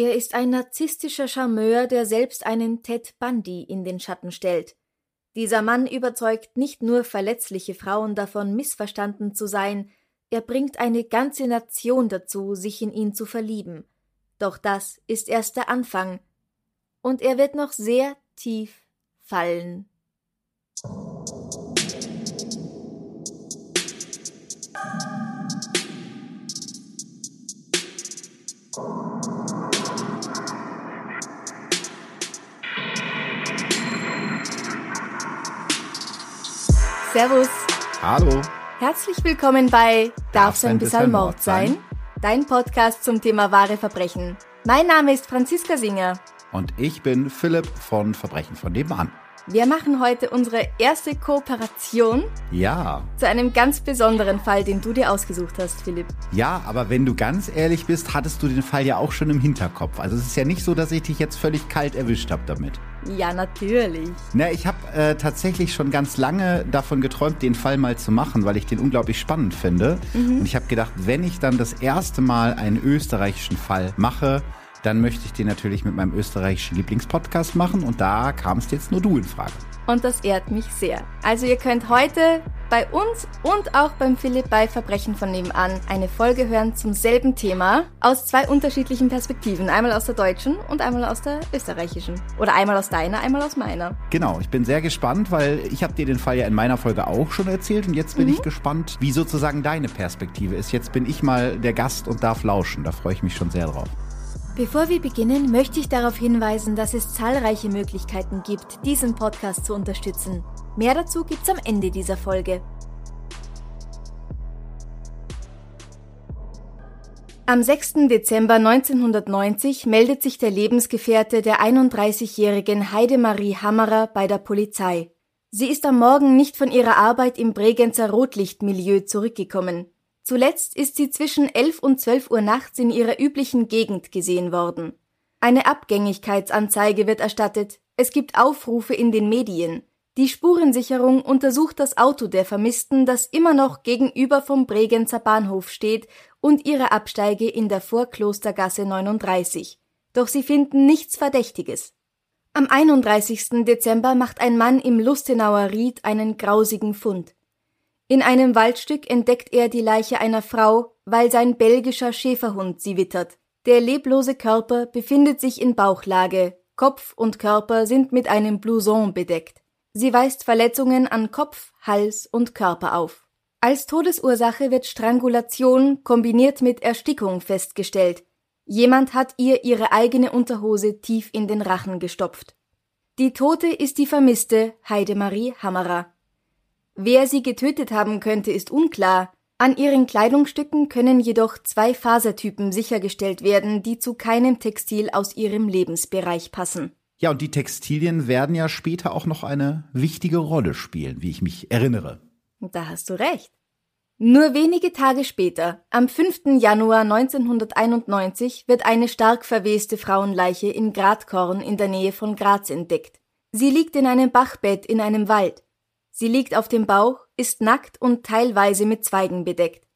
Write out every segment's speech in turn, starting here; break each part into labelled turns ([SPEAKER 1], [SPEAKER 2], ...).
[SPEAKER 1] Er ist ein narzisstischer Charmeur, der selbst einen Ted Bundy in den Schatten stellt. Dieser Mann überzeugt nicht nur verletzliche Frauen davon, missverstanden zu sein, er bringt eine ganze Nation dazu, sich in ihn zu verlieben. Doch das ist erst der Anfang, und er wird noch sehr tief fallen. Servus.
[SPEAKER 2] Hallo.
[SPEAKER 1] Herzlich willkommen bei Darf's ein bisschen Mord sein? Dein Podcast zum Thema wahre Verbrechen. Mein Name ist Franziska Singer.
[SPEAKER 2] Und ich bin Philipp von Verbrechen von nebenan.
[SPEAKER 1] Wir machen heute unsere erste Kooperation
[SPEAKER 2] Ja.
[SPEAKER 1] zu einem ganz besonderen Fall, den du dir ausgesucht hast, Philipp.
[SPEAKER 2] Ja, aber wenn du ganz ehrlich bist, hattest du den Fall ja auch schon im Hinterkopf. Also es ist ja nicht so, dass ich dich jetzt völlig kalt erwischt habe damit.
[SPEAKER 1] Ja, natürlich.
[SPEAKER 2] Na, ich habe äh, tatsächlich schon ganz lange davon geträumt, den Fall mal zu machen, weil ich den unglaublich spannend finde. Und ich habe gedacht, wenn ich dann das erste Mal einen österreichischen Fall mache, dann möchte ich den natürlich mit meinem österreichischen Lieblingspodcast machen. Und da kamst jetzt nur du in Frage.
[SPEAKER 1] Und das ehrt mich sehr. Also ihr könnt heute bei uns und auch beim Philipp bei Verbrechen von nebenan eine Folge hören zum selben Thema aus zwei unterschiedlichen Perspektiven. Einmal aus der deutschen und einmal aus der österreichischen. Oder einmal aus deiner, einmal aus meiner.
[SPEAKER 2] Genau, ich bin sehr gespannt, weil ich habe dir den Fall ja in meiner Folge auch schon erzählt und jetzt bin ich gespannt, wie sozusagen deine Perspektive ist. Jetzt bin ich mal der Gast und darf lauschen. Da freue ich mich schon sehr drauf.
[SPEAKER 1] Bevor wir beginnen, möchte ich darauf hinweisen, dass es zahlreiche Möglichkeiten gibt, diesen Podcast zu unterstützen. Mehr dazu gibt's am Ende dieser Folge. Am 6. Dezember 1990 meldet sich der Lebensgefährte der 31-jährigen Heidemarie Hammerer bei der Polizei. Sie ist am Morgen nicht von ihrer Arbeit im Bregenzer Rotlichtmilieu zurückgekommen. Zuletzt ist sie zwischen 11 und 12 Uhr nachts in ihrer üblichen Gegend gesehen worden. Eine Abgängigkeitsanzeige wird erstattet. Es gibt Aufrufe in den Medien. Die Spurensicherung untersucht das Auto der Vermissten, das immer noch gegenüber vom Bregenzer Bahnhof steht und ihre Absteige in der Vorklostergasse 39. Doch sie finden nichts Verdächtiges. Am 31. Dezember macht ein Mann im Lustenauer Ried einen grausigen Fund. In einem Waldstück entdeckt er die Leiche einer Frau, weil sein belgischer Schäferhund sie wittert. Der leblose Körper befindet sich in Bauchlage, Kopf und Körper sind mit einem Blouson bedeckt. Sie weist Verletzungen an Kopf, Hals und Körper auf. Als Todesursache wird Strangulation kombiniert mit Erstickung festgestellt. Jemand hat ihr ihre eigene Unterhose tief in den Rachen gestopft. Die Tote ist die Vermisste Heidemarie Hammerer. Wer sie getötet haben könnte, ist unklar. An ihren Kleidungsstücken können jedoch zwei Fasertypen sichergestellt werden, die zu keinem Textil aus ihrem Lebensbereich passen.
[SPEAKER 2] Ja, und die Textilien werden ja später auch noch eine wichtige Rolle spielen, wie ich mich erinnere.
[SPEAKER 1] Da hast du recht. Nur wenige Tage später, am 5. Januar 1991, wird eine stark verweste Frauenleiche in Gradkorn in der Nähe von Graz entdeckt. Sie liegt in einem Bachbett in einem Wald. Sie liegt auf dem Bauch, ist nackt und teilweise mit Zweigen bedeckt.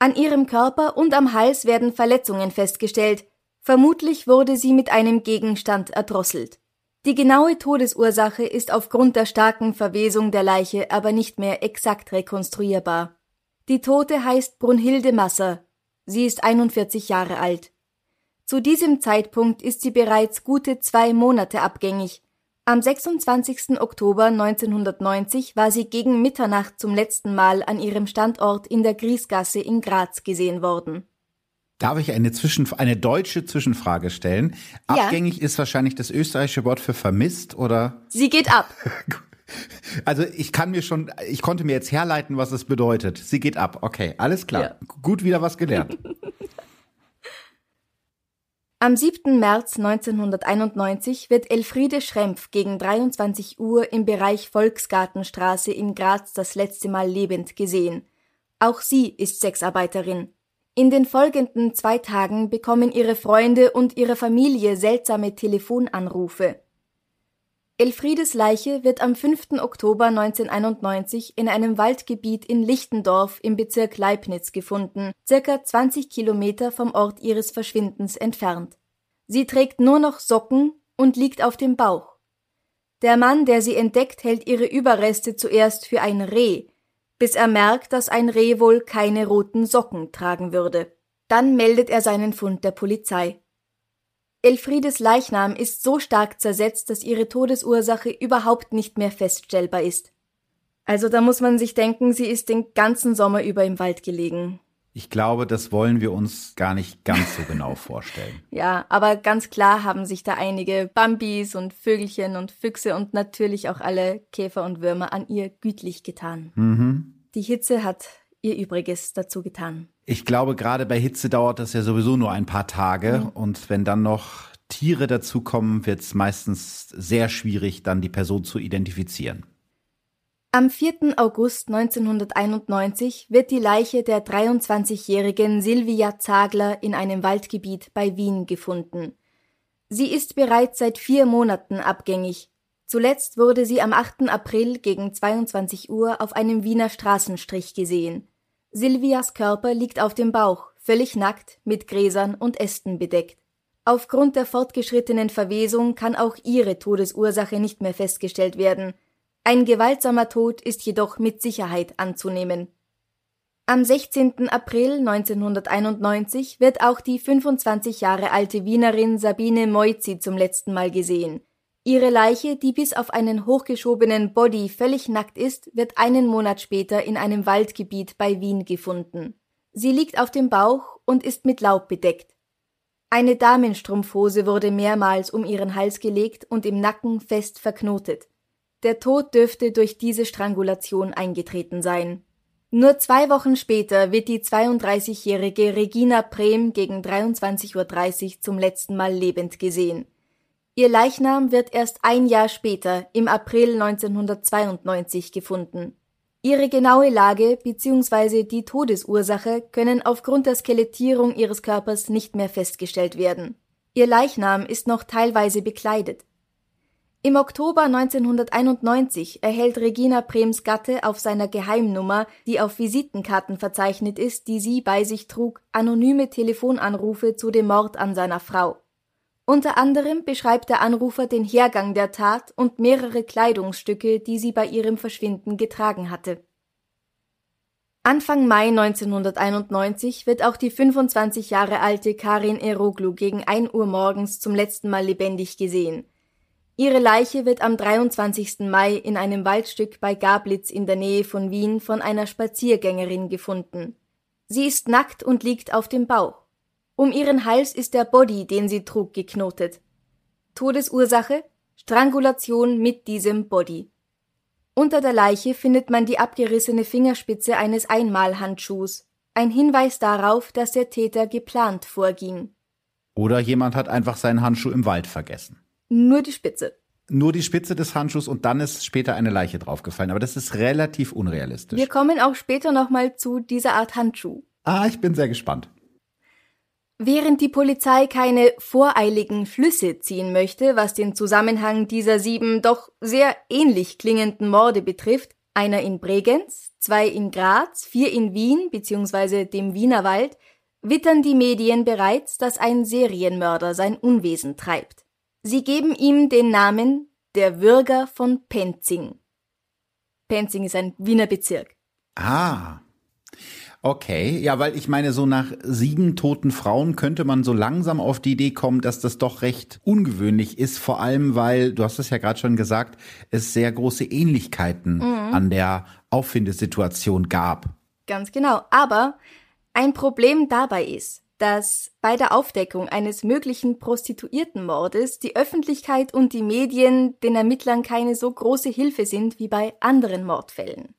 [SPEAKER 1] An ihrem Körper und am Hals werden Verletzungen festgestellt. Vermutlich wurde sie mit einem Gegenstand erdrosselt. Die genaue Todesursache ist aufgrund der starken Verwesung der Leiche aber nicht mehr exakt rekonstruierbar. Die Tote heißt Brunhilde Masser. Sie ist 41 Jahre alt. Zu diesem Zeitpunkt ist sie bereits gute zwei Monate abgängig. Am 26. Oktober 1990 war sie gegen Mitternacht zum letzten Mal an ihrem Standort in der Griesgasse in Graz gesehen worden.
[SPEAKER 2] Darf ich eine, Zwischen eine deutsche Zwischenfrage stellen?
[SPEAKER 1] Ja.
[SPEAKER 2] Abgängig ist wahrscheinlich das österreichische Wort für vermisst, oder?
[SPEAKER 1] Sie geht ab.
[SPEAKER 2] Also ich kann mir schon, ich konnte mir jetzt herleiten, was es bedeutet. Sie geht ab. Okay, alles klar.
[SPEAKER 1] Ja.
[SPEAKER 2] Gut wieder was gelernt.
[SPEAKER 1] Am 7. März 1991 wird Elfriede Schrempf gegen 23 Uhr im Bereich Volksgartenstraße in Graz das letzte Mal lebend gesehen. Auch sie ist Sexarbeiterin. In den folgenden zwei Tagen bekommen ihre Freunde und ihre Familie seltsame Telefonanrufe. Elfriedes Leiche wird am 5. Oktober 1991 in einem Waldgebiet in Lichtendorf im Bezirk Leibniz gefunden, circa 20 Kilometer vom Ort ihres Verschwindens entfernt. Sie trägt nur noch Socken und liegt auf dem Bauch. Der Mann, der sie entdeckt, hält ihre Überreste zuerst für ein Reh, bis er merkt, dass ein Reh wohl keine roten Socken tragen würde. Dann meldet er seinen Fund der Polizei. Elfriedes Leichnam ist so stark zersetzt, dass ihre Todesursache überhaupt nicht mehr feststellbar ist. Also da muss man sich denken, sie ist den ganzen Sommer über im Wald gelegen.
[SPEAKER 2] Ich glaube, das wollen wir uns gar nicht ganz so genau vorstellen.
[SPEAKER 1] Ja, aber ganz klar haben sich da einige Bambis und Vögelchen und Füchse und natürlich auch alle Käfer und Würmer an ihr gütlich getan.
[SPEAKER 2] Mhm.
[SPEAKER 1] Die Hitze hat ihr Übriges dazu getan.
[SPEAKER 2] Ich glaube, gerade bei Hitze dauert das ja sowieso nur ein paar Tage. Mhm. Und wenn dann noch Tiere dazukommen, wird es meistens sehr schwierig, dann die Person zu identifizieren.
[SPEAKER 1] Am 4. August 1991 wird die Leiche der 23-jährigen Silvia Zagler in einem Waldgebiet bei Wien gefunden. Sie ist bereits seit vier Monaten abgängig. Zuletzt wurde sie am 8. April gegen 22 Uhr auf einem Wiener Straßenstrich gesehen. Silvias Körper liegt auf dem Bauch, völlig nackt, mit Gräsern und Ästen bedeckt. Aufgrund der fortgeschrittenen Verwesung kann auch ihre Todesursache nicht mehr festgestellt werden. Ein gewaltsamer Tod ist jedoch mit Sicherheit anzunehmen. Am 16. April 1991 wird auch die 25 Jahre alte Wienerin Sabine Moizzi zum letzten Mal gesehen. Ihre Leiche, die bis auf einen hochgeschobenen Body völlig nackt ist, wird einen Monat später in einem Waldgebiet bei Wien gefunden. Sie liegt auf dem Bauch und ist mit Laub bedeckt. Eine Damenstrumpfhose wurde mehrmals um ihren Hals gelegt und im Nacken fest verknotet. Der Tod dürfte durch diese Strangulation eingetreten sein. Nur zwei Wochen später wird die 32-jährige Regina Prehm gegen 23.30 Uhr zum letzten Mal lebend gesehen. Ihr Leichnam wird erst ein Jahr später, im April 1992, gefunden. Ihre genaue Lage bzw. die Todesursache können aufgrund der Skelettierung ihres Körpers nicht mehr festgestellt werden. Ihr Leichnam ist noch teilweise bekleidet. Im Oktober 1991 erhält Regina Brems Gatte auf seiner Geheimnummer, die auf Visitenkarten verzeichnet ist, die sie bei sich trug, anonyme Telefonanrufe zu dem Mord an seiner Frau. Unter anderem beschreibt der Anrufer den Hergang der Tat und mehrere Kleidungsstücke, die sie bei ihrem Verschwinden getragen hatte. Anfang Mai 1991 wird auch die 25 Jahre alte Karin Eroglu gegen 1 Uhr morgens zum letzten Mal lebendig gesehen. Ihre Leiche wird am 23. Mai in einem Waldstück bei Gablitz in der Nähe von Wien von einer Spaziergängerin gefunden. Sie ist nackt und liegt auf dem Bauch. Um ihren Hals ist der Body, den sie trug, geknotet. Todesursache Strangulation mit diesem Body. Unter der Leiche findet man die abgerissene Fingerspitze eines Einmalhandschuhs, ein Hinweis darauf, dass der Täter geplant vorging.
[SPEAKER 2] Oder jemand hat einfach seinen Handschuh im Wald vergessen.
[SPEAKER 1] Nur die Spitze.
[SPEAKER 2] Nur die Spitze des Handschuhs und dann ist später eine Leiche draufgefallen. Aber das ist relativ unrealistisch.
[SPEAKER 1] Wir kommen auch später nochmal zu dieser Art Handschuh.
[SPEAKER 2] Ah, ich bin sehr gespannt.
[SPEAKER 1] Während die Polizei keine voreiligen Flüsse ziehen möchte, was den Zusammenhang dieser sieben doch sehr ähnlich klingenden Morde betrifft, einer in Bregenz, zwei in Graz, vier in Wien bzw. dem Wienerwald, wittern die Medien bereits, dass ein Serienmörder sein Unwesen treibt. Sie geben ihm den Namen der Würger von Penzing. Penzing ist ein Wiener Bezirk.
[SPEAKER 2] Ah, Okay, ja, weil ich meine, so nach sieben toten Frauen könnte man so langsam auf die Idee kommen, dass das doch recht ungewöhnlich ist, vor allem weil, du hast es ja gerade schon gesagt, es sehr große Ähnlichkeiten mhm. an der Auffindesituation gab.
[SPEAKER 1] Ganz genau, aber ein Problem dabei ist, dass bei der Aufdeckung eines möglichen Prostituiertenmordes die Öffentlichkeit und die Medien den Ermittlern keine so große Hilfe sind wie bei anderen Mordfällen.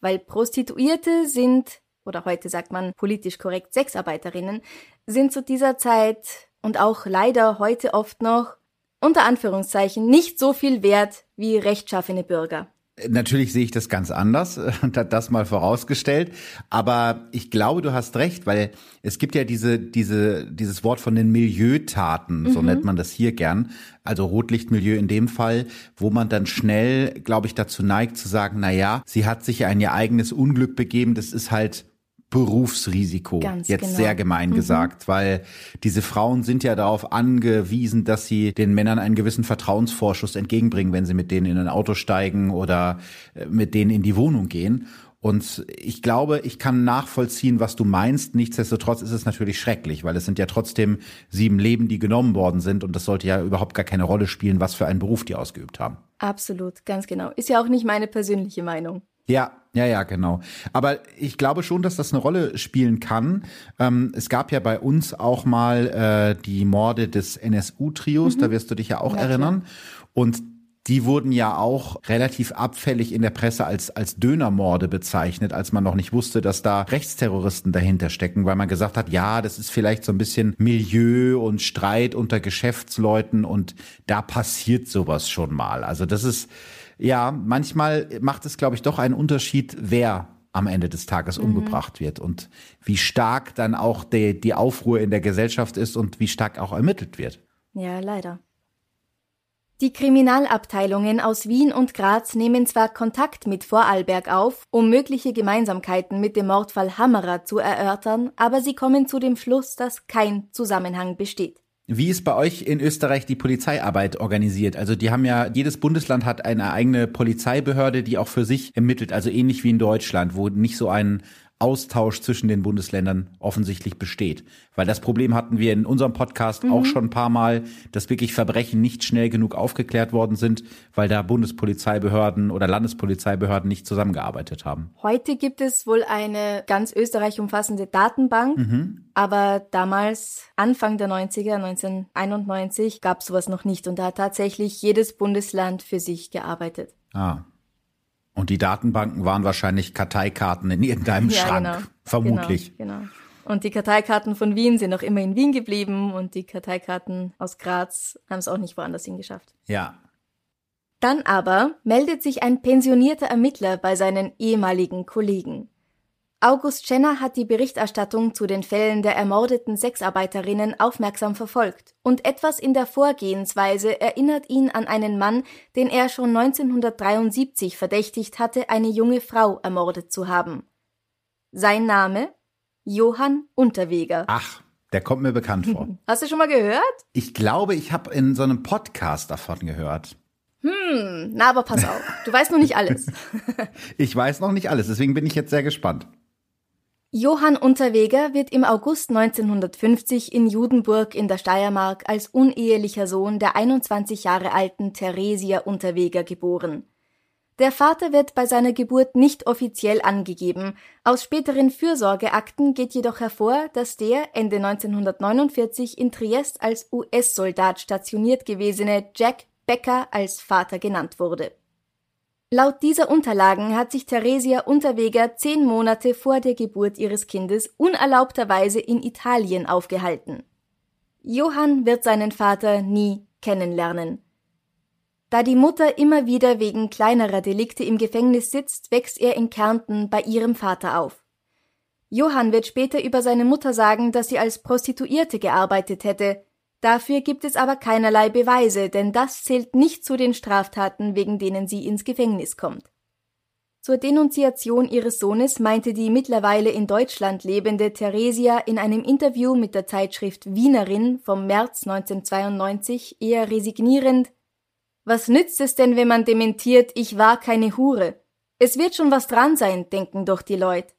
[SPEAKER 1] Weil Prostituierte sind oder heute sagt man politisch korrekt Sexarbeiterinnen, sind zu dieser Zeit und auch leider heute oft noch unter Anführungszeichen nicht so viel wert wie rechtschaffene Bürger.
[SPEAKER 2] Natürlich sehe ich das ganz anders, das mal vorausgestellt. Aber ich glaube, du hast recht, weil es gibt ja diese, diese, dieses Wort von den Milieutaten, so mhm. nennt man das hier gern. Also Rotlichtmilieu in dem Fall, wo man dann schnell, glaube ich, dazu neigt zu sagen, na ja, sie hat sich ein ihr eigenes Unglück begeben. Das ist halt Berufsrisiko, Ganz jetzt genau. sehr gemein mhm. gesagt, weil diese Frauen sind ja darauf angewiesen, dass sie den Männern einen gewissen Vertrauensvorschuss entgegenbringen, wenn sie mit denen in ein Auto steigen oder äh, mit denen in die Wohnung gehen. Und ich glaube, ich kann nachvollziehen, was du meinst. Nichtsdestotrotz ist es natürlich schrecklich, weil es sind ja trotzdem sieben Leben, die genommen worden sind. Und das sollte ja überhaupt gar keine Rolle spielen, was für einen Beruf die ausgeübt haben.
[SPEAKER 1] Absolut, ganz genau. Ist ja auch nicht meine persönliche Meinung.
[SPEAKER 2] Ja, ja, ja, genau. Aber ich glaube schon, dass das eine Rolle spielen kann. Ähm, es gab ja bei uns auch mal äh, die Morde des NSU-Trios, mhm. da wirst du dich ja auch ja, erinnern. Klar. Und die wurden ja auch relativ abfällig in der Presse als, als Dönermorde bezeichnet, als man noch nicht wusste, dass da Rechtsterroristen dahinter stecken, weil man gesagt hat, ja, das ist vielleicht so ein bisschen Milieu und Streit unter Geschäftsleuten und da passiert sowas schon mal. Also das ist, ja, manchmal macht es, glaube ich, doch einen Unterschied, wer am Ende des Tages mhm. umgebracht wird und wie stark dann auch die, die Aufruhr in der Gesellschaft ist und wie stark auch ermittelt wird.
[SPEAKER 1] Ja, leider. Die Kriminalabteilungen aus Wien und Graz nehmen zwar Kontakt mit Vorarlberg auf, um mögliche Gemeinsamkeiten mit dem Mordfall Hammerer zu erörtern, aber sie kommen zu dem Schluss, dass kein Zusammenhang besteht.
[SPEAKER 2] Wie ist bei euch in Österreich die Polizeiarbeit organisiert? Also die haben ja, jedes Bundesland hat eine eigene Polizeibehörde, die auch für sich ermittelt, also ähnlich wie in Deutschland, wo nicht so ein Austausch zwischen den Bundesländern offensichtlich besteht. Weil das Problem hatten wir in unserem Podcast mhm. auch schon ein paar Mal, dass wirklich Verbrechen nicht schnell genug aufgeklärt worden sind, weil da Bundespolizeibehörden oder Landespolizeibehörden nicht zusammengearbeitet haben.
[SPEAKER 1] Heute gibt es wohl eine ganz Österreich umfassende Datenbank, mhm. aber damals, Anfang der 90er, 1991, gab es sowas noch nicht und da hat tatsächlich jedes Bundesland für sich gearbeitet.
[SPEAKER 2] Ah, und die Datenbanken waren wahrscheinlich Karteikarten in irgendeinem ja, Schrank, genau. vermutlich.
[SPEAKER 1] Genau, genau. Und die Karteikarten von Wien sind auch immer in Wien geblieben und die Karteikarten aus Graz haben es auch nicht woanders hingeschafft.
[SPEAKER 2] Ja.
[SPEAKER 1] Dann aber meldet sich ein pensionierter Ermittler bei seinen ehemaligen Kollegen. August Schenner hat die Berichterstattung zu den Fällen der ermordeten Sexarbeiterinnen aufmerksam verfolgt und etwas in der Vorgehensweise erinnert ihn an einen Mann, den er schon 1973 verdächtigt hatte, eine junge Frau ermordet zu haben. Sein Name? Johann Unterweger.
[SPEAKER 2] Ach, der kommt mir bekannt vor.
[SPEAKER 1] Hast du schon mal gehört?
[SPEAKER 2] Ich glaube, ich habe in so einem Podcast davon gehört.
[SPEAKER 1] Hm, na aber pass auf, du weißt noch nicht alles.
[SPEAKER 2] ich weiß noch nicht alles, deswegen bin ich jetzt sehr gespannt.
[SPEAKER 1] Johann Unterweger wird im August 1950 in Judenburg in der Steiermark als unehelicher Sohn der 21 Jahre alten Theresia Unterweger geboren. Der Vater wird bei seiner Geburt nicht offiziell angegeben. Aus späteren Fürsorgeakten geht jedoch hervor, dass der Ende 1949 in Triest als US-Soldat stationiert gewesene Jack Becker als Vater genannt wurde Laut dieser Unterlagen hat sich Theresia Unterweger zehn Monate vor der Geburt ihres Kindes unerlaubterweise in Italien aufgehalten. Johann wird seinen Vater nie kennenlernen. Da die Mutter immer wieder wegen kleinerer Delikte im Gefängnis sitzt, wächst er in Kärnten bei ihrem Vater auf. Johann wird später über seine Mutter sagen, dass sie als Prostituierte gearbeitet hätte, Dafür gibt es aber keinerlei Beweise, denn das zählt nicht zu den Straftaten, wegen denen sie ins Gefängnis kommt. Zur Denunziation ihres Sohnes meinte die mittlerweile in Deutschland lebende Theresia in einem Interview mit der Zeitschrift Wienerin vom März 1992 eher resignierend Was nützt es denn, wenn man dementiert, ich war keine Hure? Es wird schon was dran sein, denken doch die Leute.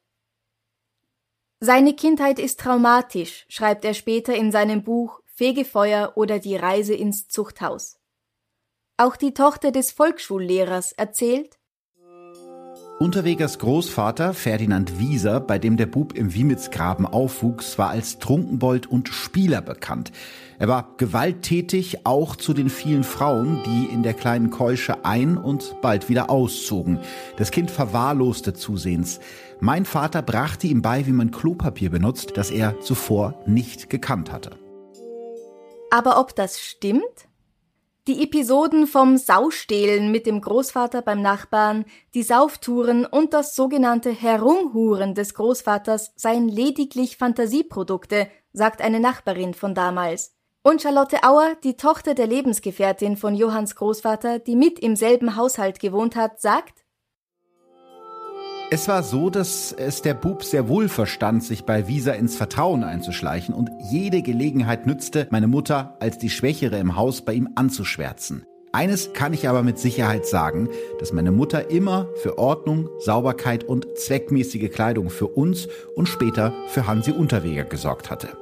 [SPEAKER 1] Seine Kindheit ist traumatisch, schreibt er später in seinem Buch Fegefeuer oder die Reise ins Zuchthaus. Auch die Tochter des Volksschullehrers erzählt,
[SPEAKER 2] Unterwegers Großvater Ferdinand Wieser, bei dem der Bub im Wiemitzgraben aufwuchs, war als Trunkenbold und Spieler bekannt. Er war gewalttätig auch zu den vielen Frauen, die in der kleinen Keusche ein- und bald wieder auszogen. Das Kind verwahrloste zusehends. Mein Vater brachte ihm bei, wie man Klopapier benutzt, das er zuvor nicht gekannt hatte.
[SPEAKER 1] Aber ob das stimmt? Die Episoden vom Saustehlen mit dem Großvater beim Nachbarn, die Sauftouren und das sogenannte Herumhuren des Großvaters seien lediglich Fantasieprodukte, sagt eine Nachbarin von damals. Und Charlotte Auer, die Tochter der Lebensgefährtin von Johanns Großvater, die mit im selben Haushalt gewohnt hat, sagt,
[SPEAKER 2] es war so, dass es der Bub sehr wohl verstand, sich bei Visa ins Vertrauen einzuschleichen und jede Gelegenheit nützte, meine Mutter als die Schwächere im Haus bei ihm anzuschwärzen. Eines kann ich aber mit Sicherheit sagen, dass meine Mutter immer für Ordnung, Sauberkeit und zweckmäßige Kleidung für uns und später für Hansi Unterweger gesorgt hatte.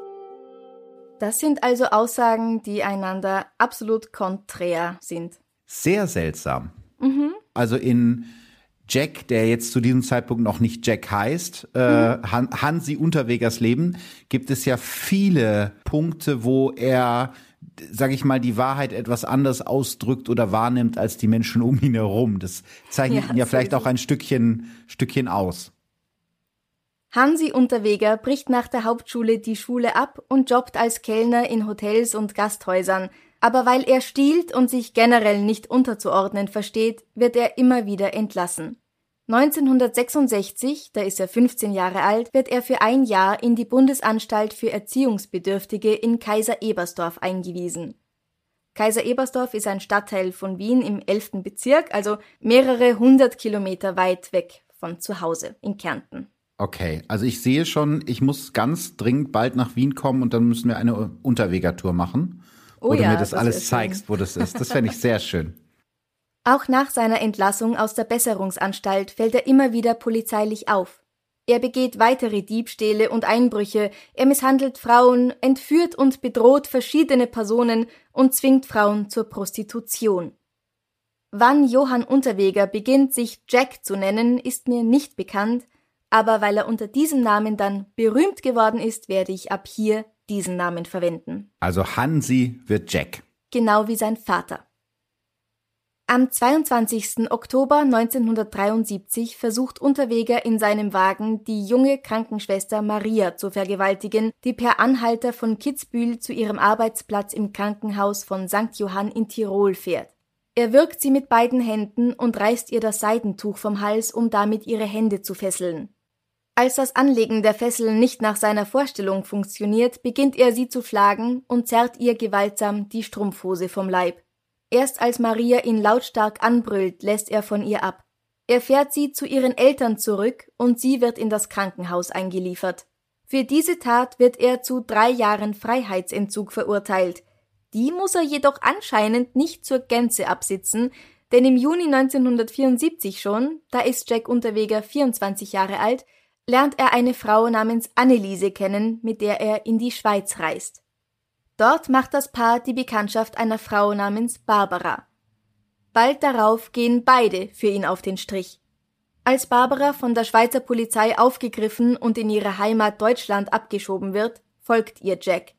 [SPEAKER 1] Das sind also Aussagen, die einander absolut konträr sind.
[SPEAKER 2] Sehr seltsam. Mhm. Also in Jack, der jetzt zu diesem Zeitpunkt noch nicht Jack heißt, äh, Han Hansi Unterwegers Leben, gibt es ja viele Punkte, wo er sage ich mal, die Wahrheit etwas anders ausdrückt oder wahrnimmt als die Menschen um ihn herum. Das zeichnet ja, ihn ja vielleicht auch ein Stückchen, Stückchen aus.
[SPEAKER 1] Hansi Unterweger bricht nach der Hauptschule die Schule ab und jobbt als Kellner in Hotels und Gasthäusern. Aber weil er stiehlt und sich generell nicht unterzuordnen versteht, wird er immer wieder entlassen. 1966, da ist er 15 Jahre alt, wird er für ein Jahr in die Bundesanstalt für Erziehungsbedürftige in Kaiser Ebersdorf eingewiesen. Kaiser Ebersdorf ist ein Stadtteil von Wien im 11. Bezirk, also mehrere hundert Kilometer weit weg von zu Hause in Kärnten.
[SPEAKER 2] Okay, also ich sehe schon, ich muss ganz dringend bald nach Wien kommen und dann müssen wir eine Unterwegertour machen, oh wo ja, du mir das, das alles zeigst, wo das ist. Das fände ich sehr schön.
[SPEAKER 1] Auch nach seiner Entlassung aus der Besserungsanstalt fällt er immer wieder polizeilich auf. Er begeht weitere Diebstähle und Einbrüche, er misshandelt Frauen, entführt und bedroht verschiedene Personen und zwingt Frauen zur Prostitution. Wann Johann Unterweger beginnt, sich Jack zu nennen, ist mir nicht bekannt, aber weil er unter diesem Namen dann berühmt geworden ist, werde ich ab hier diesen Namen verwenden.
[SPEAKER 2] Also Hansi wird Jack.
[SPEAKER 1] Genau wie sein Vater. Am 22. Oktober 1973 versucht Unterweger in seinem Wagen die junge Krankenschwester Maria zu vergewaltigen, die per Anhalter von Kitzbühel zu ihrem Arbeitsplatz im Krankenhaus von St. Johann in Tirol fährt. Er wirkt sie mit beiden Händen und reißt ihr das Seidentuch vom Hals, um damit ihre Hände zu fesseln. Als das Anlegen der Fesseln nicht nach seiner Vorstellung funktioniert, beginnt er sie zu schlagen und zerrt ihr gewaltsam die Strumpfhose vom Leib. Erst als Maria ihn lautstark anbrüllt, lässt er von ihr ab. Er fährt sie zu ihren Eltern zurück und sie wird in das Krankenhaus eingeliefert. Für diese Tat wird er zu drei Jahren Freiheitsentzug verurteilt. Die muss er jedoch anscheinend nicht zur Gänze absitzen, denn im Juni 1974 schon, da ist Jack Unterweger 24 Jahre alt, lernt er eine Frau namens Anneliese kennen, mit der er in die Schweiz reist. Dort macht das Paar die Bekanntschaft einer Frau namens Barbara. Bald darauf gehen beide für ihn auf den Strich. Als Barbara von der Schweizer Polizei aufgegriffen und in ihre Heimat Deutschland abgeschoben wird, folgt ihr Jack.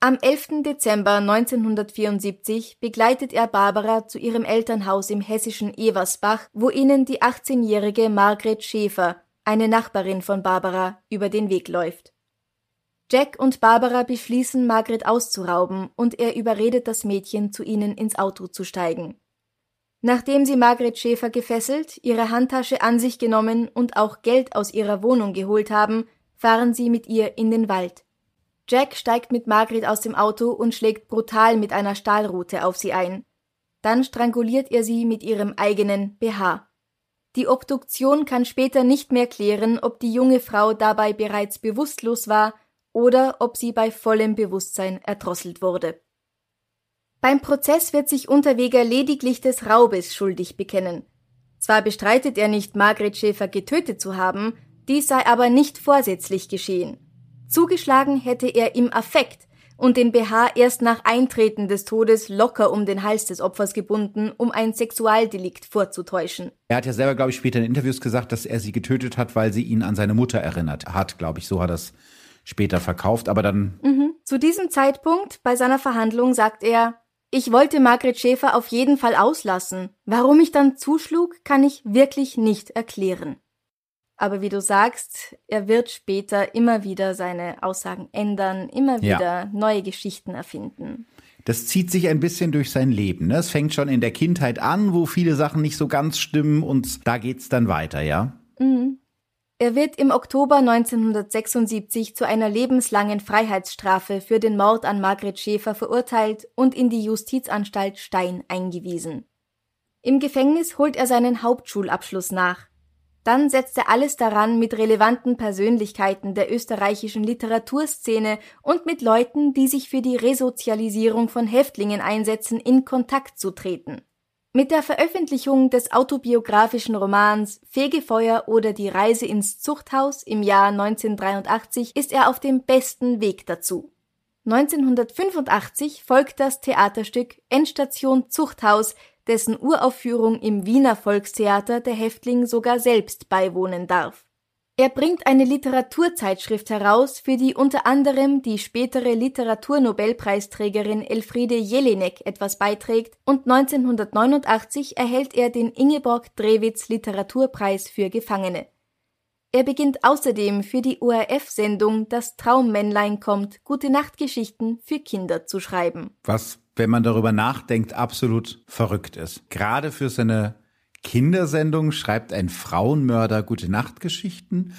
[SPEAKER 1] Am 11. Dezember 1974 begleitet er Barbara zu ihrem Elternhaus im hessischen Eversbach, wo ihnen die 18-jährige Margret Schäfer, eine Nachbarin von Barbara, über den Weg läuft. Jack und Barbara beschließen, Margret auszurauben, und er überredet das Mädchen, zu ihnen ins Auto zu steigen. Nachdem sie Margret Schäfer gefesselt, ihre Handtasche an sich genommen und auch Geld aus ihrer Wohnung geholt haben, fahren sie mit ihr in den Wald. Jack steigt mit Margret aus dem Auto und schlägt brutal mit einer Stahlrute auf sie ein. Dann stranguliert er sie mit ihrem eigenen BH. Die Obduktion kann später nicht mehr klären, ob die junge Frau dabei bereits bewusstlos war oder ob sie bei vollem Bewusstsein erdrosselt wurde. Beim Prozess wird sich Unterweger lediglich des Raubes schuldig bekennen. Zwar bestreitet er nicht, Margret Schäfer getötet zu haben, dies sei aber nicht vorsätzlich geschehen. Zugeschlagen hätte er im Affekt und den BH erst nach Eintreten des Todes locker um den Hals des Opfers gebunden, um ein Sexualdelikt vorzutäuschen.
[SPEAKER 2] Er hat ja selber, glaube ich, später in Interviews gesagt, dass er sie getötet hat, weil sie ihn an seine Mutter erinnert hat, glaube ich. So hat er es später verkauft, aber dann.
[SPEAKER 1] Mhm. Zu diesem Zeitpunkt bei seiner Verhandlung sagt er, ich wollte Margret Schäfer auf jeden Fall auslassen. Warum ich dann zuschlug, kann ich wirklich nicht erklären. Aber wie du sagst, er wird später immer wieder seine Aussagen ändern, immer wieder ja. neue Geschichten erfinden.
[SPEAKER 2] Das zieht sich ein bisschen durch sein Leben. Ne? Es fängt schon in der Kindheit an, wo viele Sachen nicht so ganz stimmen und da geht's dann weiter, ja?
[SPEAKER 1] Mhm. Er wird im Oktober 1976 zu einer lebenslangen Freiheitsstrafe für den Mord an Margret Schäfer verurteilt und in die Justizanstalt Stein eingewiesen. Im Gefängnis holt er seinen Hauptschulabschluss nach. Dann setzt er alles daran, mit relevanten Persönlichkeiten der österreichischen Literaturszene und mit Leuten, die sich für die Resozialisierung von Häftlingen einsetzen, in Kontakt zu treten. Mit der Veröffentlichung des autobiografischen Romans Fegefeuer oder die Reise ins Zuchthaus im Jahr 1983 ist er auf dem besten Weg dazu. 1985 folgt das Theaterstück Endstation Zuchthaus, dessen Uraufführung im Wiener Volkstheater der Häftling sogar selbst beiwohnen darf. Er bringt eine Literaturzeitschrift heraus, für die unter anderem die spätere Literaturnobelpreisträgerin Elfriede Jelinek etwas beiträgt und 1989 erhält er den Ingeborg Drewitz Literaturpreis für Gefangene. Er beginnt außerdem für die ORF-Sendung Das Traummännlein kommt Gute Nachtgeschichten für Kinder zu schreiben.
[SPEAKER 2] Was wenn man darüber nachdenkt, absolut verrückt ist. Gerade für seine Kindersendung schreibt ein Frauenmörder gute Nachtgeschichten.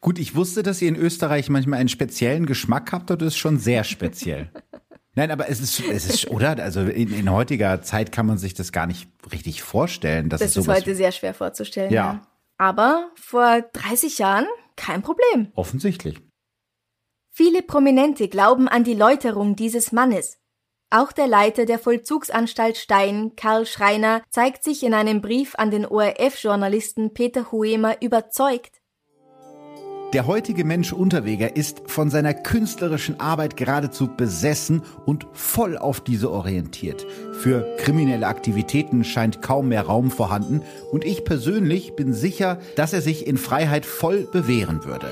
[SPEAKER 2] Gut, ich wusste, dass ihr in Österreich manchmal einen speziellen Geschmack habt, und das ist schon sehr speziell. Nein, aber es ist, es ist, oder? Also in, in heutiger Zeit kann man sich das gar nicht richtig vorstellen. Dass
[SPEAKER 1] das
[SPEAKER 2] es
[SPEAKER 1] ist heute sehr schwer vorzustellen. Ja. ja. Aber vor 30 Jahren kein Problem.
[SPEAKER 2] Offensichtlich.
[SPEAKER 1] Viele Prominente glauben an die Läuterung dieses Mannes. Auch der Leiter der Vollzugsanstalt Stein, Karl Schreiner, zeigt sich in einem Brief an den ORF-Journalisten Peter Huemer überzeugt.
[SPEAKER 2] Der heutige Mensch Unterweger ist von seiner künstlerischen Arbeit geradezu besessen und voll auf diese orientiert. Für kriminelle Aktivitäten scheint kaum mehr Raum vorhanden und ich persönlich bin sicher, dass er sich in Freiheit voll bewähren würde.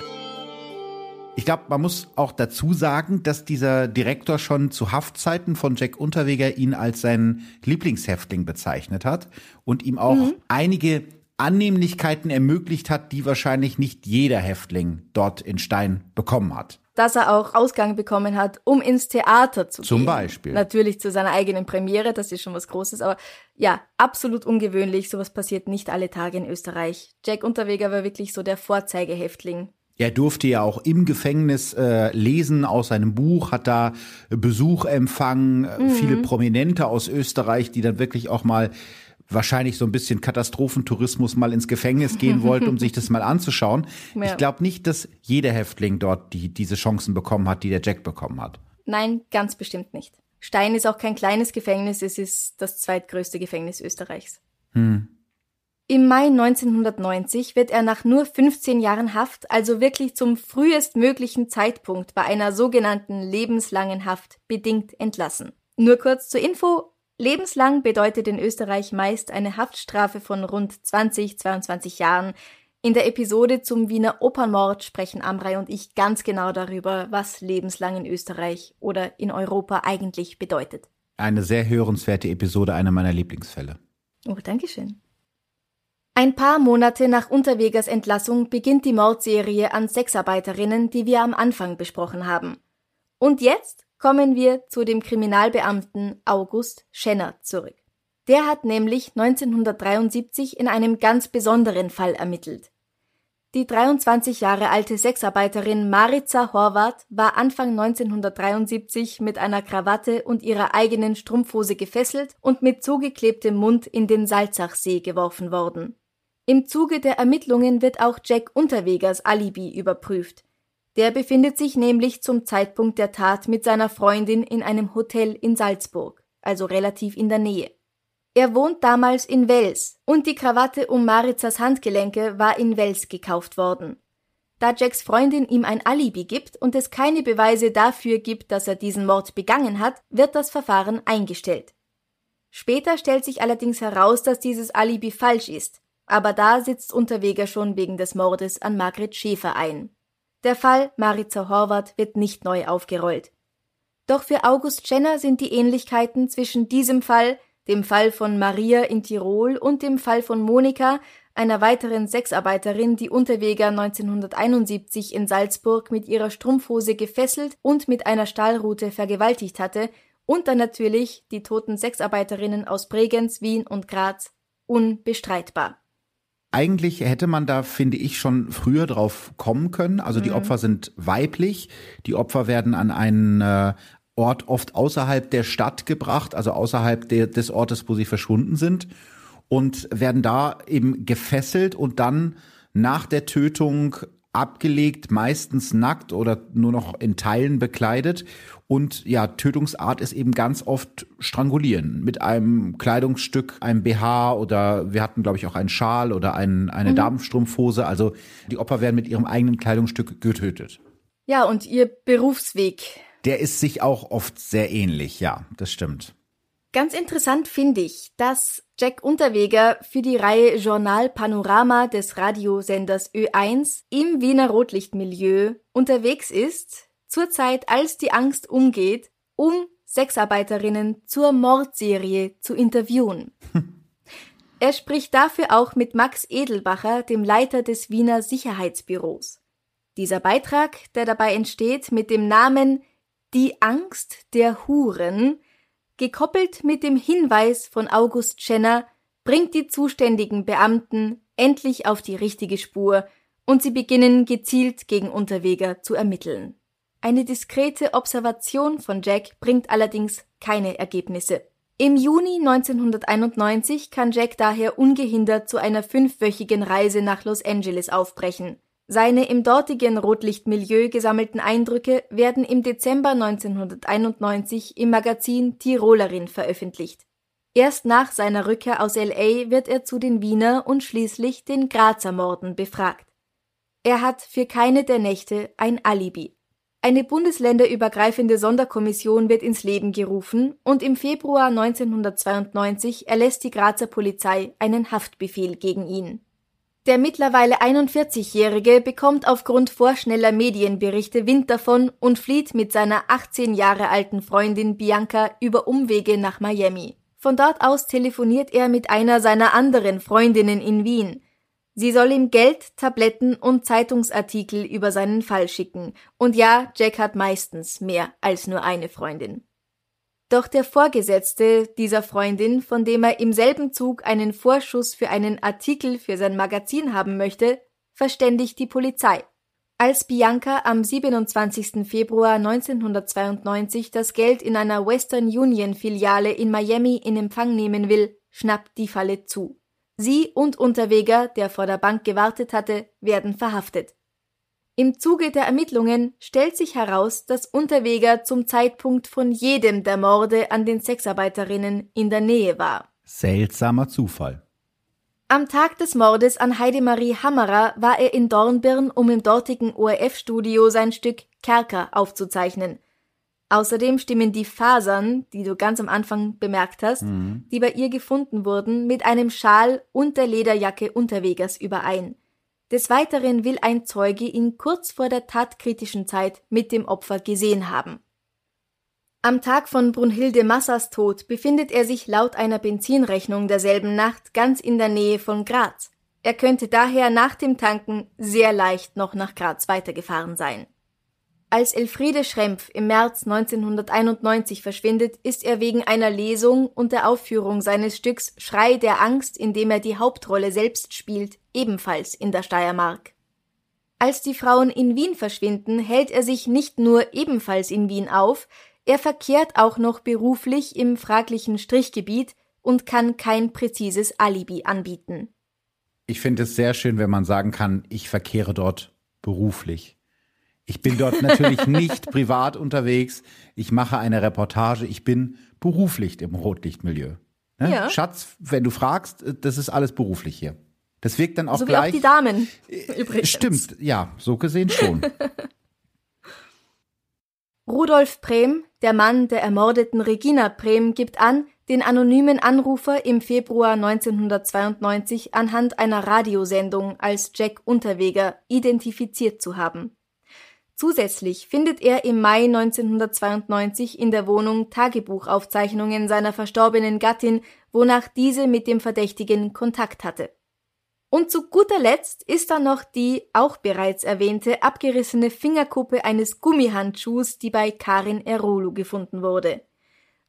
[SPEAKER 2] Ich glaube, man muss auch dazu sagen, dass dieser Direktor schon zu Haftzeiten von Jack Unterweger ihn als seinen Lieblingshäftling bezeichnet hat und ihm auch mhm. einige Annehmlichkeiten ermöglicht hat, die wahrscheinlich nicht jeder Häftling dort in Stein bekommen hat.
[SPEAKER 1] Dass er auch Ausgang bekommen hat, um ins Theater zu
[SPEAKER 2] Zum
[SPEAKER 1] gehen.
[SPEAKER 2] Zum Beispiel.
[SPEAKER 1] Natürlich zu seiner eigenen Premiere, das ist schon was Großes, aber ja, absolut ungewöhnlich. Sowas passiert nicht alle Tage in Österreich. Jack Unterweger war wirklich so der Vorzeigehäftling
[SPEAKER 2] er durfte ja auch im Gefängnis äh, lesen aus seinem Buch, hat da Besuch empfangen, äh, mhm. viele Prominente aus Österreich, die dann wirklich auch mal wahrscheinlich so ein bisschen Katastrophentourismus mal ins Gefängnis gehen wollten, um sich das mal anzuschauen. Ja. Ich glaube nicht, dass jeder Häftling dort die, diese Chancen bekommen hat, die der Jack bekommen hat.
[SPEAKER 1] Nein, ganz bestimmt nicht. Stein ist auch kein kleines Gefängnis, es ist das zweitgrößte Gefängnis Österreichs. Hm. Im Mai 1990 wird er nach nur 15 Jahren Haft, also wirklich zum frühestmöglichen Zeitpunkt bei einer sogenannten lebenslangen Haft, bedingt entlassen. Nur kurz zur Info. Lebenslang bedeutet in Österreich meist eine Haftstrafe von rund 20, 22 Jahren. In der Episode zum Wiener Opernmord sprechen Amrei und ich ganz genau darüber, was lebenslang in Österreich oder in Europa eigentlich bedeutet.
[SPEAKER 2] Eine sehr hörenswerte Episode, einer meiner Lieblingsfälle.
[SPEAKER 1] Oh, Dankeschön. Ein paar Monate nach Unterwegers Entlassung beginnt die Mordserie an Sexarbeiterinnen, die wir am Anfang besprochen haben. Und jetzt kommen wir zu dem Kriminalbeamten August Schenner zurück. Der hat nämlich 1973 in einem ganz besonderen Fall ermittelt. Die 23 Jahre alte Sexarbeiterin Maritza Horvath war Anfang 1973 mit einer Krawatte und ihrer eigenen Strumpfhose gefesselt und mit zugeklebtem Mund in den Salzachsee geworfen worden. Im Zuge der Ermittlungen wird auch Jack Unterwegers Alibi überprüft. Der befindet sich nämlich zum Zeitpunkt der Tat mit seiner Freundin in einem Hotel in Salzburg, also relativ in der Nähe. Er wohnt damals in Wels und die Krawatte um Maritzas Handgelenke war in Wels gekauft worden. Da Jacks Freundin ihm ein Alibi gibt und es keine Beweise dafür gibt, dass er diesen Mord begangen hat, wird das Verfahren eingestellt. Später stellt sich allerdings heraus, dass dieses Alibi falsch ist. Aber da sitzt Unterweger schon wegen des Mordes an Margret Schäfer ein. Der Fall Maritza Horvath wird nicht neu aufgerollt. Doch für August Schenner sind die Ähnlichkeiten zwischen diesem Fall, dem Fall von Maria in Tirol und dem Fall von Monika einer weiteren Sexarbeiterin, die Unterweger 1971 in Salzburg mit ihrer Strumpfhose gefesselt und mit einer Stahlrute vergewaltigt hatte, und dann natürlich die toten Sexarbeiterinnen aus Bregenz, Wien und Graz, unbestreitbar.
[SPEAKER 2] Eigentlich hätte man da, finde ich, schon früher drauf kommen können. Also die mhm. Opfer sind weiblich. Die Opfer werden an einen äh, Ort oft außerhalb der Stadt gebracht, also außerhalb der, des Ortes, wo sie verschwunden sind und werden da eben gefesselt und dann nach der Tötung abgelegt, meistens nackt oder nur noch in Teilen bekleidet. Und ja, Tötungsart ist eben ganz oft strangulieren mit einem Kleidungsstück, einem BH oder wir hatten, glaube ich, auch einen Schal oder ein, eine mhm. Damenstrumpfhose. Also die Opfer werden mit ihrem eigenen Kleidungsstück getötet.
[SPEAKER 1] Ja, und ihr Berufsweg.
[SPEAKER 2] Der ist sich auch oft sehr ähnlich, ja, das stimmt.
[SPEAKER 1] Ganz interessant finde ich, dass Jack Unterweger für die Reihe Journal Panorama des Radiosenders Ö1 im Wiener Rotlichtmilieu unterwegs ist, zur Zeit, als die Angst umgeht, um Sexarbeiterinnen zur Mordserie zu interviewen. er spricht dafür auch mit Max Edelbacher, dem Leiter des Wiener Sicherheitsbüros. Dieser Beitrag, der dabei entsteht mit dem Namen Die Angst der Huren, gekoppelt mit dem Hinweis von August Schenner, bringt die zuständigen Beamten endlich auf die richtige Spur und sie beginnen gezielt gegen Unterweger zu ermitteln. Eine diskrete Observation von Jack bringt allerdings keine Ergebnisse. Im Juni 1991 kann Jack daher ungehindert zu einer fünfwöchigen Reise nach Los Angeles aufbrechen. Seine im dortigen Rotlichtmilieu gesammelten Eindrücke werden im Dezember 1991 im Magazin Tirolerin veröffentlicht. Erst nach seiner Rückkehr aus LA wird er zu den Wiener und schließlich den Grazer Morden befragt. Er hat für keine der Nächte ein Alibi. Eine bundesländerübergreifende Sonderkommission wird ins Leben gerufen und im Februar 1992 erlässt die Grazer Polizei einen Haftbefehl gegen ihn. Der mittlerweile 41-Jährige bekommt aufgrund vorschneller Medienberichte Wind davon und flieht mit seiner 18 Jahre alten Freundin Bianca über Umwege nach Miami. Von dort aus telefoniert er mit einer seiner anderen Freundinnen in Wien. Sie soll ihm Geld, Tabletten und Zeitungsartikel über seinen Fall schicken. Und ja, Jack hat meistens mehr als nur eine Freundin. Doch der Vorgesetzte dieser Freundin, von dem er im selben Zug einen Vorschuss für einen Artikel für sein Magazin haben möchte, verständigt die Polizei. Als Bianca am 27. Februar 1992 das Geld in einer Western Union Filiale in Miami in Empfang nehmen will, schnappt die Falle zu. Sie und Unterweger, der vor der Bank gewartet hatte, werden verhaftet. Im Zuge der Ermittlungen stellt sich heraus, dass Unterweger zum Zeitpunkt von jedem der Morde an den Sexarbeiterinnen in der Nähe war.
[SPEAKER 2] Seltsamer Zufall.
[SPEAKER 1] Am Tag des Mordes an Heidemarie Hammerer war er in Dornbirn, um im dortigen ORF-Studio sein Stück Kerker aufzuzeichnen – Außerdem stimmen die Fasern, die du ganz am Anfang bemerkt hast, mhm. die bei ihr gefunden wurden, mit einem Schal und der Lederjacke Unterwegers überein. Des Weiteren will ein Zeuge ihn kurz vor der tatkritischen Zeit mit dem Opfer gesehen haben. Am Tag von Brunhilde Massas Tod befindet er sich laut einer Benzinrechnung derselben Nacht ganz in der Nähe von Graz. Er könnte daher nach dem Tanken sehr leicht noch nach Graz weitergefahren sein. Als Elfriede Schrempf im März 1991 verschwindet, ist er wegen einer Lesung und der Aufführung seines Stücks Schrei der Angst, in dem er die Hauptrolle selbst spielt, ebenfalls in der Steiermark. Als die Frauen in Wien verschwinden, hält er sich nicht nur ebenfalls in Wien auf, er verkehrt auch noch beruflich im fraglichen Strichgebiet und kann kein präzises Alibi anbieten.
[SPEAKER 2] Ich finde es sehr schön, wenn man sagen kann, ich verkehre dort beruflich. Ich bin dort natürlich nicht privat unterwegs. Ich mache eine Reportage. Ich bin beruflich im Rotlichtmilieu. Ne? Ja. Schatz, wenn du fragst, das ist alles beruflich hier. Das wirkt dann auch
[SPEAKER 1] so
[SPEAKER 2] gleich.
[SPEAKER 1] Wie auch die Damen.
[SPEAKER 2] Äh, übrigens. Stimmt, ja, so gesehen schon.
[SPEAKER 1] Rudolf Prehm, der Mann der ermordeten Regina Prehm, gibt an, den anonymen Anrufer im Februar 1992 anhand einer Radiosendung als Jack Unterweger identifiziert zu haben. Zusätzlich findet er im Mai 1992 in der Wohnung Tagebuchaufzeichnungen seiner verstorbenen Gattin, wonach diese mit dem Verdächtigen Kontakt hatte. Und zu guter Letzt ist da noch die auch bereits erwähnte abgerissene Fingerkuppe eines Gummihandschuhs, die bei Karin Erolu gefunden wurde.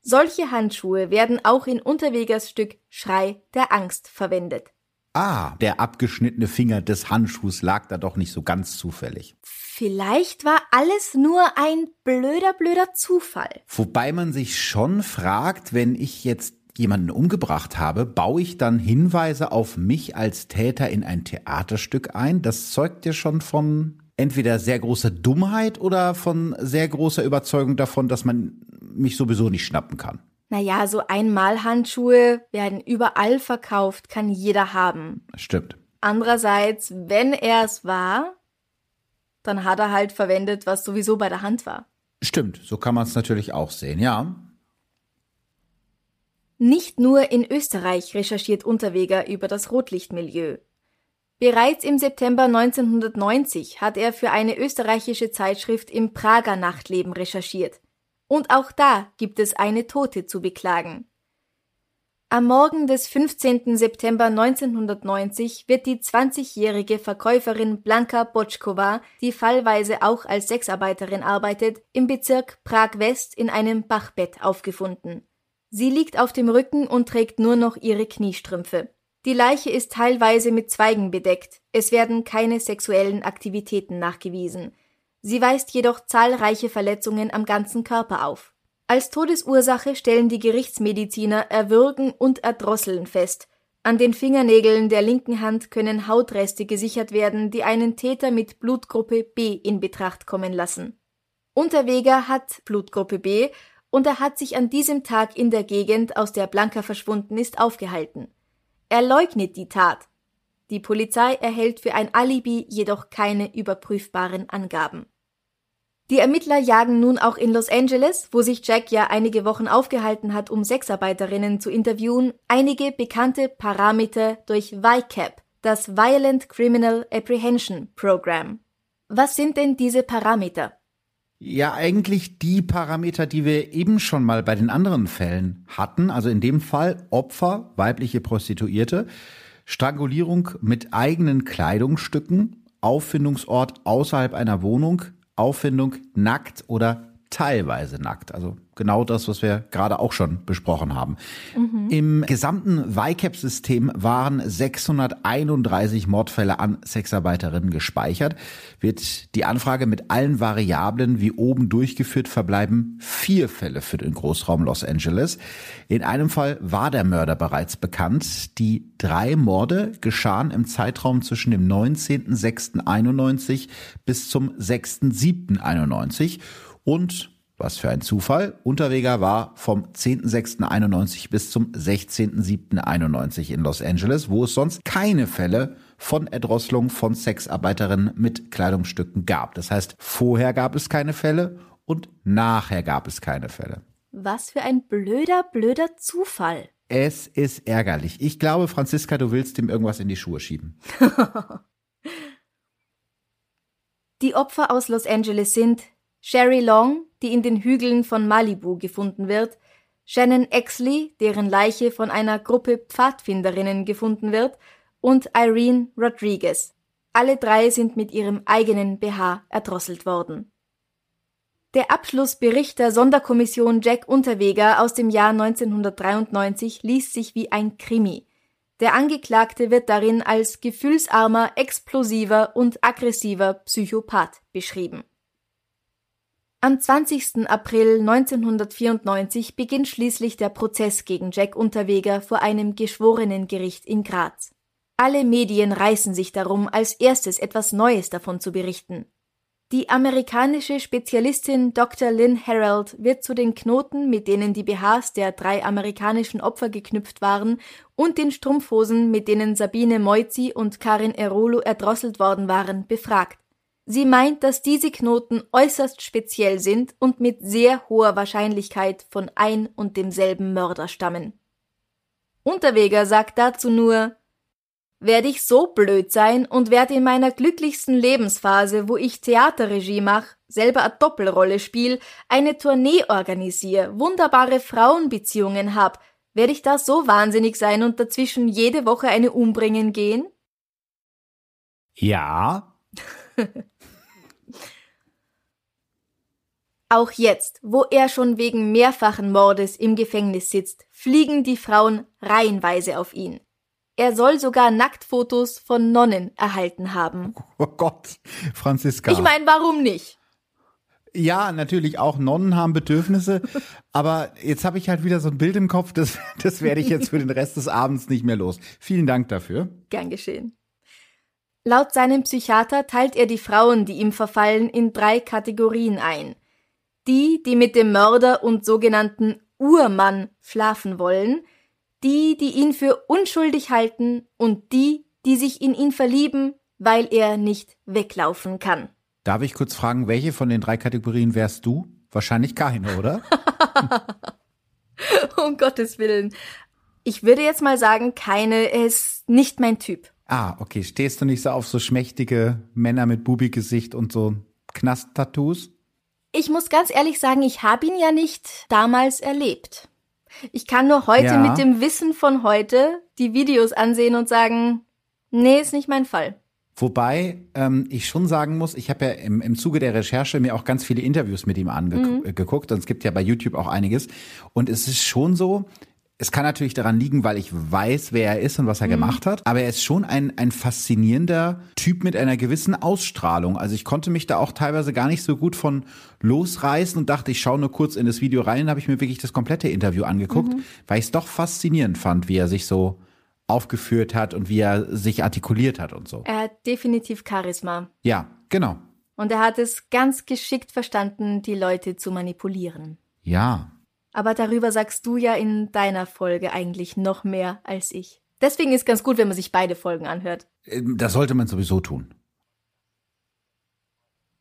[SPEAKER 1] Solche Handschuhe werden auch in Unterwegers Stück Schrei der Angst verwendet.
[SPEAKER 2] Ah, der abgeschnittene Finger des Handschuhs lag da doch nicht so ganz zufällig.
[SPEAKER 1] Vielleicht war alles nur ein blöder, blöder Zufall.
[SPEAKER 2] Wobei man sich schon fragt, wenn ich jetzt jemanden umgebracht habe, baue ich dann Hinweise auf mich als Täter in ein Theaterstück ein. Das zeugt ja schon von entweder sehr großer Dummheit oder von sehr großer Überzeugung davon, dass man mich sowieso nicht schnappen kann.
[SPEAKER 1] Naja, so Einmalhandschuhe werden überall verkauft, kann jeder haben.
[SPEAKER 2] Stimmt.
[SPEAKER 1] Andererseits, wenn er es war, dann hat er halt verwendet, was sowieso bei der Hand war.
[SPEAKER 2] Stimmt, so kann man es natürlich auch sehen, ja.
[SPEAKER 1] Nicht nur in Österreich recherchiert Unterweger über das Rotlichtmilieu. Bereits im September 1990 hat er für eine österreichische Zeitschrift im Prager Nachtleben recherchiert. Und auch da gibt es eine Tote zu beklagen. Am Morgen des 15. September 1990 wird die 20-jährige Verkäuferin Blanka Botschkova, die fallweise auch als Sexarbeiterin arbeitet, im Bezirk Prag-West in einem Bachbett aufgefunden. Sie liegt auf dem Rücken und trägt nur noch ihre Kniestrümpfe. Die Leiche ist teilweise mit Zweigen bedeckt. Es werden keine sexuellen Aktivitäten nachgewiesen. Sie weist jedoch zahlreiche Verletzungen am ganzen Körper auf. Als Todesursache stellen die Gerichtsmediziner Erwürgen und Erdrosseln fest. An den Fingernägeln der linken Hand können Hautreste gesichert werden, die einen Täter mit Blutgruppe B in Betracht kommen lassen. Unterweger hat Blutgruppe B und er hat sich an diesem Tag in der Gegend, aus der Blanca verschwunden ist, aufgehalten. Er leugnet die Tat. Die Polizei erhält für ein Alibi jedoch keine überprüfbaren Angaben. Die Ermittler jagen nun auch in Los Angeles, wo sich Jack ja einige Wochen aufgehalten hat, um Sexarbeiterinnen zu interviewen, einige bekannte Parameter durch VICAP, das Violent Criminal Apprehension Program. Was sind denn diese Parameter?
[SPEAKER 2] Ja, eigentlich die Parameter, die wir eben schon mal bei den anderen Fällen hatten. Also in dem Fall Opfer, weibliche Prostituierte, Strangulierung mit eigenen Kleidungsstücken, Auffindungsort außerhalb einer Wohnung, Auffindung nackt oder teilweise nackt. Also genau das, was wir gerade auch schon besprochen haben. Mhm. Im gesamten YCAP-System waren 631 Mordfälle an Sexarbeiterinnen gespeichert. Wird die Anfrage mit allen Variablen wie oben durchgeführt, verbleiben vier Fälle für den Großraum Los Angeles. In einem Fall war der Mörder bereits bekannt. Die drei Morde geschahen im Zeitraum zwischen dem 19.06.91 bis zum 6.07.91 und was für ein Zufall. Unterweger war vom 10.06.91 bis zum 16.07.91 in Los Angeles, wo es sonst keine Fälle von Erdrosselung von Sexarbeiterinnen mit Kleidungsstücken gab. Das heißt, vorher gab es keine Fälle und nachher gab es keine Fälle.
[SPEAKER 1] Was für ein blöder, blöder Zufall.
[SPEAKER 2] Es ist ärgerlich. Ich glaube, Franziska, du willst ihm irgendwas in die Schuhe schieben.
[SPEAKER 1] die Opfer aus Los Angeles sind Sherry Long, die in den Hügeln von Malibu gefunden wird, Shannon Exley, deren Leiche von einer Gruppe Pfadfinderinnen gefunden wird, und Irene Rodriguez. Alle drei sind mit ihrem eigenen BH erdrosselt worden. Der Abschlussbericht der Sonderkommission Jack Unterweger aus dem Jahr 1993 liest sich wie ein Krimi. Der Angeklagte wird darin als gefühlsarmer, explosiver und aggressiver Psychopath beschrieben. Am 20. April 1994 beginnt schließlich der Prozess gegen Jack Unterweger vor einem Geschworenengericht in Graz. Alle Medien reißen sich darum, als erstes etwas Neues davon zu berichten. Die amerikanische Spezialistin Dr. Lynn Harold wird zu den Knoten, mit denen die BHs der drei amerikanischen Opfer geknüpft waren, und den Strumpfhosen, mit denen Sabine Moizzi und Karin Erolo erdrosselt worden waren, befragt. Sie meint, dass diese Knoten äußerst speziell sind und mit sehr hoher Wahrscheinlichkeit von ein und demselben Mörder stammen. Unterweger sagt dazu nur, werde ich so blöd sein und werde in meiner glücklichsten Lebensphase, wo ich Theaterregie mache, selber eine Doppelrolle spiel, eine Tournee organisiere, wunderbare Frauenbeziehungen hab, werde ich da so wahnsinnig sein und dazwischen jede Woche eine umbringen gehen?
[SPEAKER 2] Ja.
[SPEAKER 1] Auch jetzt, wo er schon wegen mehrfachen Mordes im Gefängnis sitzt, fliegen die Frauen reihenweise auf ihn. Er soll sogar Nacktfotos von Nonnen erhalten haben.
[SPEAKER 2] Oh Gott, Franziska.
[SPEAKER 1] Ich meine, warum nicht?
[SPEAKER 2] Ja, natürlich auch Nonnen haben Bedürfnisse, aber jetzt habe ich halt wieder so ein Bild im Kopf, das, das werde ich jetzt für den Rest des Abends nicht mehr los. Vielen Dank dafür.
[SPEAKER 1] Gern geschehen. Laut seinem Psychiater teilt er die Frauen, die ihm verfallen, in drei Kategorien ein. Die, die mit dem Mörder und sogenannten Urmann schlafen wollen, die, die ihn für unschuldig halten und die, die sich in ihn verlieben, weil er nicht weglaufen kann.
[SPEAKER 2] Darf ich kurz fragen, welche von den drei Kategorien wärst du? Wahrscheinlich keine, oder?
[SPEAKER 1] um Gottes Willen. Ich würde jetzt mal sagen, keine, er ist nicht mein Typ.
[SPEAKER 2] Ah, okay. Stehst du nicht so auf so schmächtige Männer mit Bubi-Gesicht und so Knast-Tattoos?
[SPEAKER 1] Ich muss ganz ehrlich sagen, ich habe ihn ja nicht damals erlebt. Ich kann nur heute
[SPEAKER 2] Ja.
[SPEAKER 1] mit dem Wissen von heute die Videos ansehen und sagen, nee, ist nicht mein Fall.
[SPEAKER 2] Wobei ähm, ich schon sagen muss, ich habe ja im, im Zuge der Recherche mir auch ganz viele Interviews mit ihm angeguckt und es gibt ja bei YouTube auch einiges. Und es ist schon so, es kann natürlich daran liegen, weil ich weiß, wer er ist und was er gemacht hat, aber er ist schon ein, ein faszinierender Typ mit einer gewissen Ausstrahlung. Also ich konnte mich da auch teilweise gar nicht so gut von losreißen und dachte, ich schaue nur kurz in das Video rein, habe ich mir wirklich das komplette Interview angeguckt, weil ich es doch faszinierend fand, wie er sich so aufgeführt hat und wie er sich artikuliert hat und so.
[SPEAKER 1] Er hat definitiv Charisma.
[SPEAKER 2] Ja, genau.
[SPEAKER 1] Und er hat es ganz geschickt verstanden, die Leute zu manipulieren.
[SPEAKER 2] Ja.
[SPEAKER 1] Aber darüber sagst du ja in deiner Folge eigentlich noch mehr als ich. Deswegen ist ganz gut, wenn man sich beide Folgen anhört.
[SPEAKER 2] Ähm, Das sollte man sowieso tun.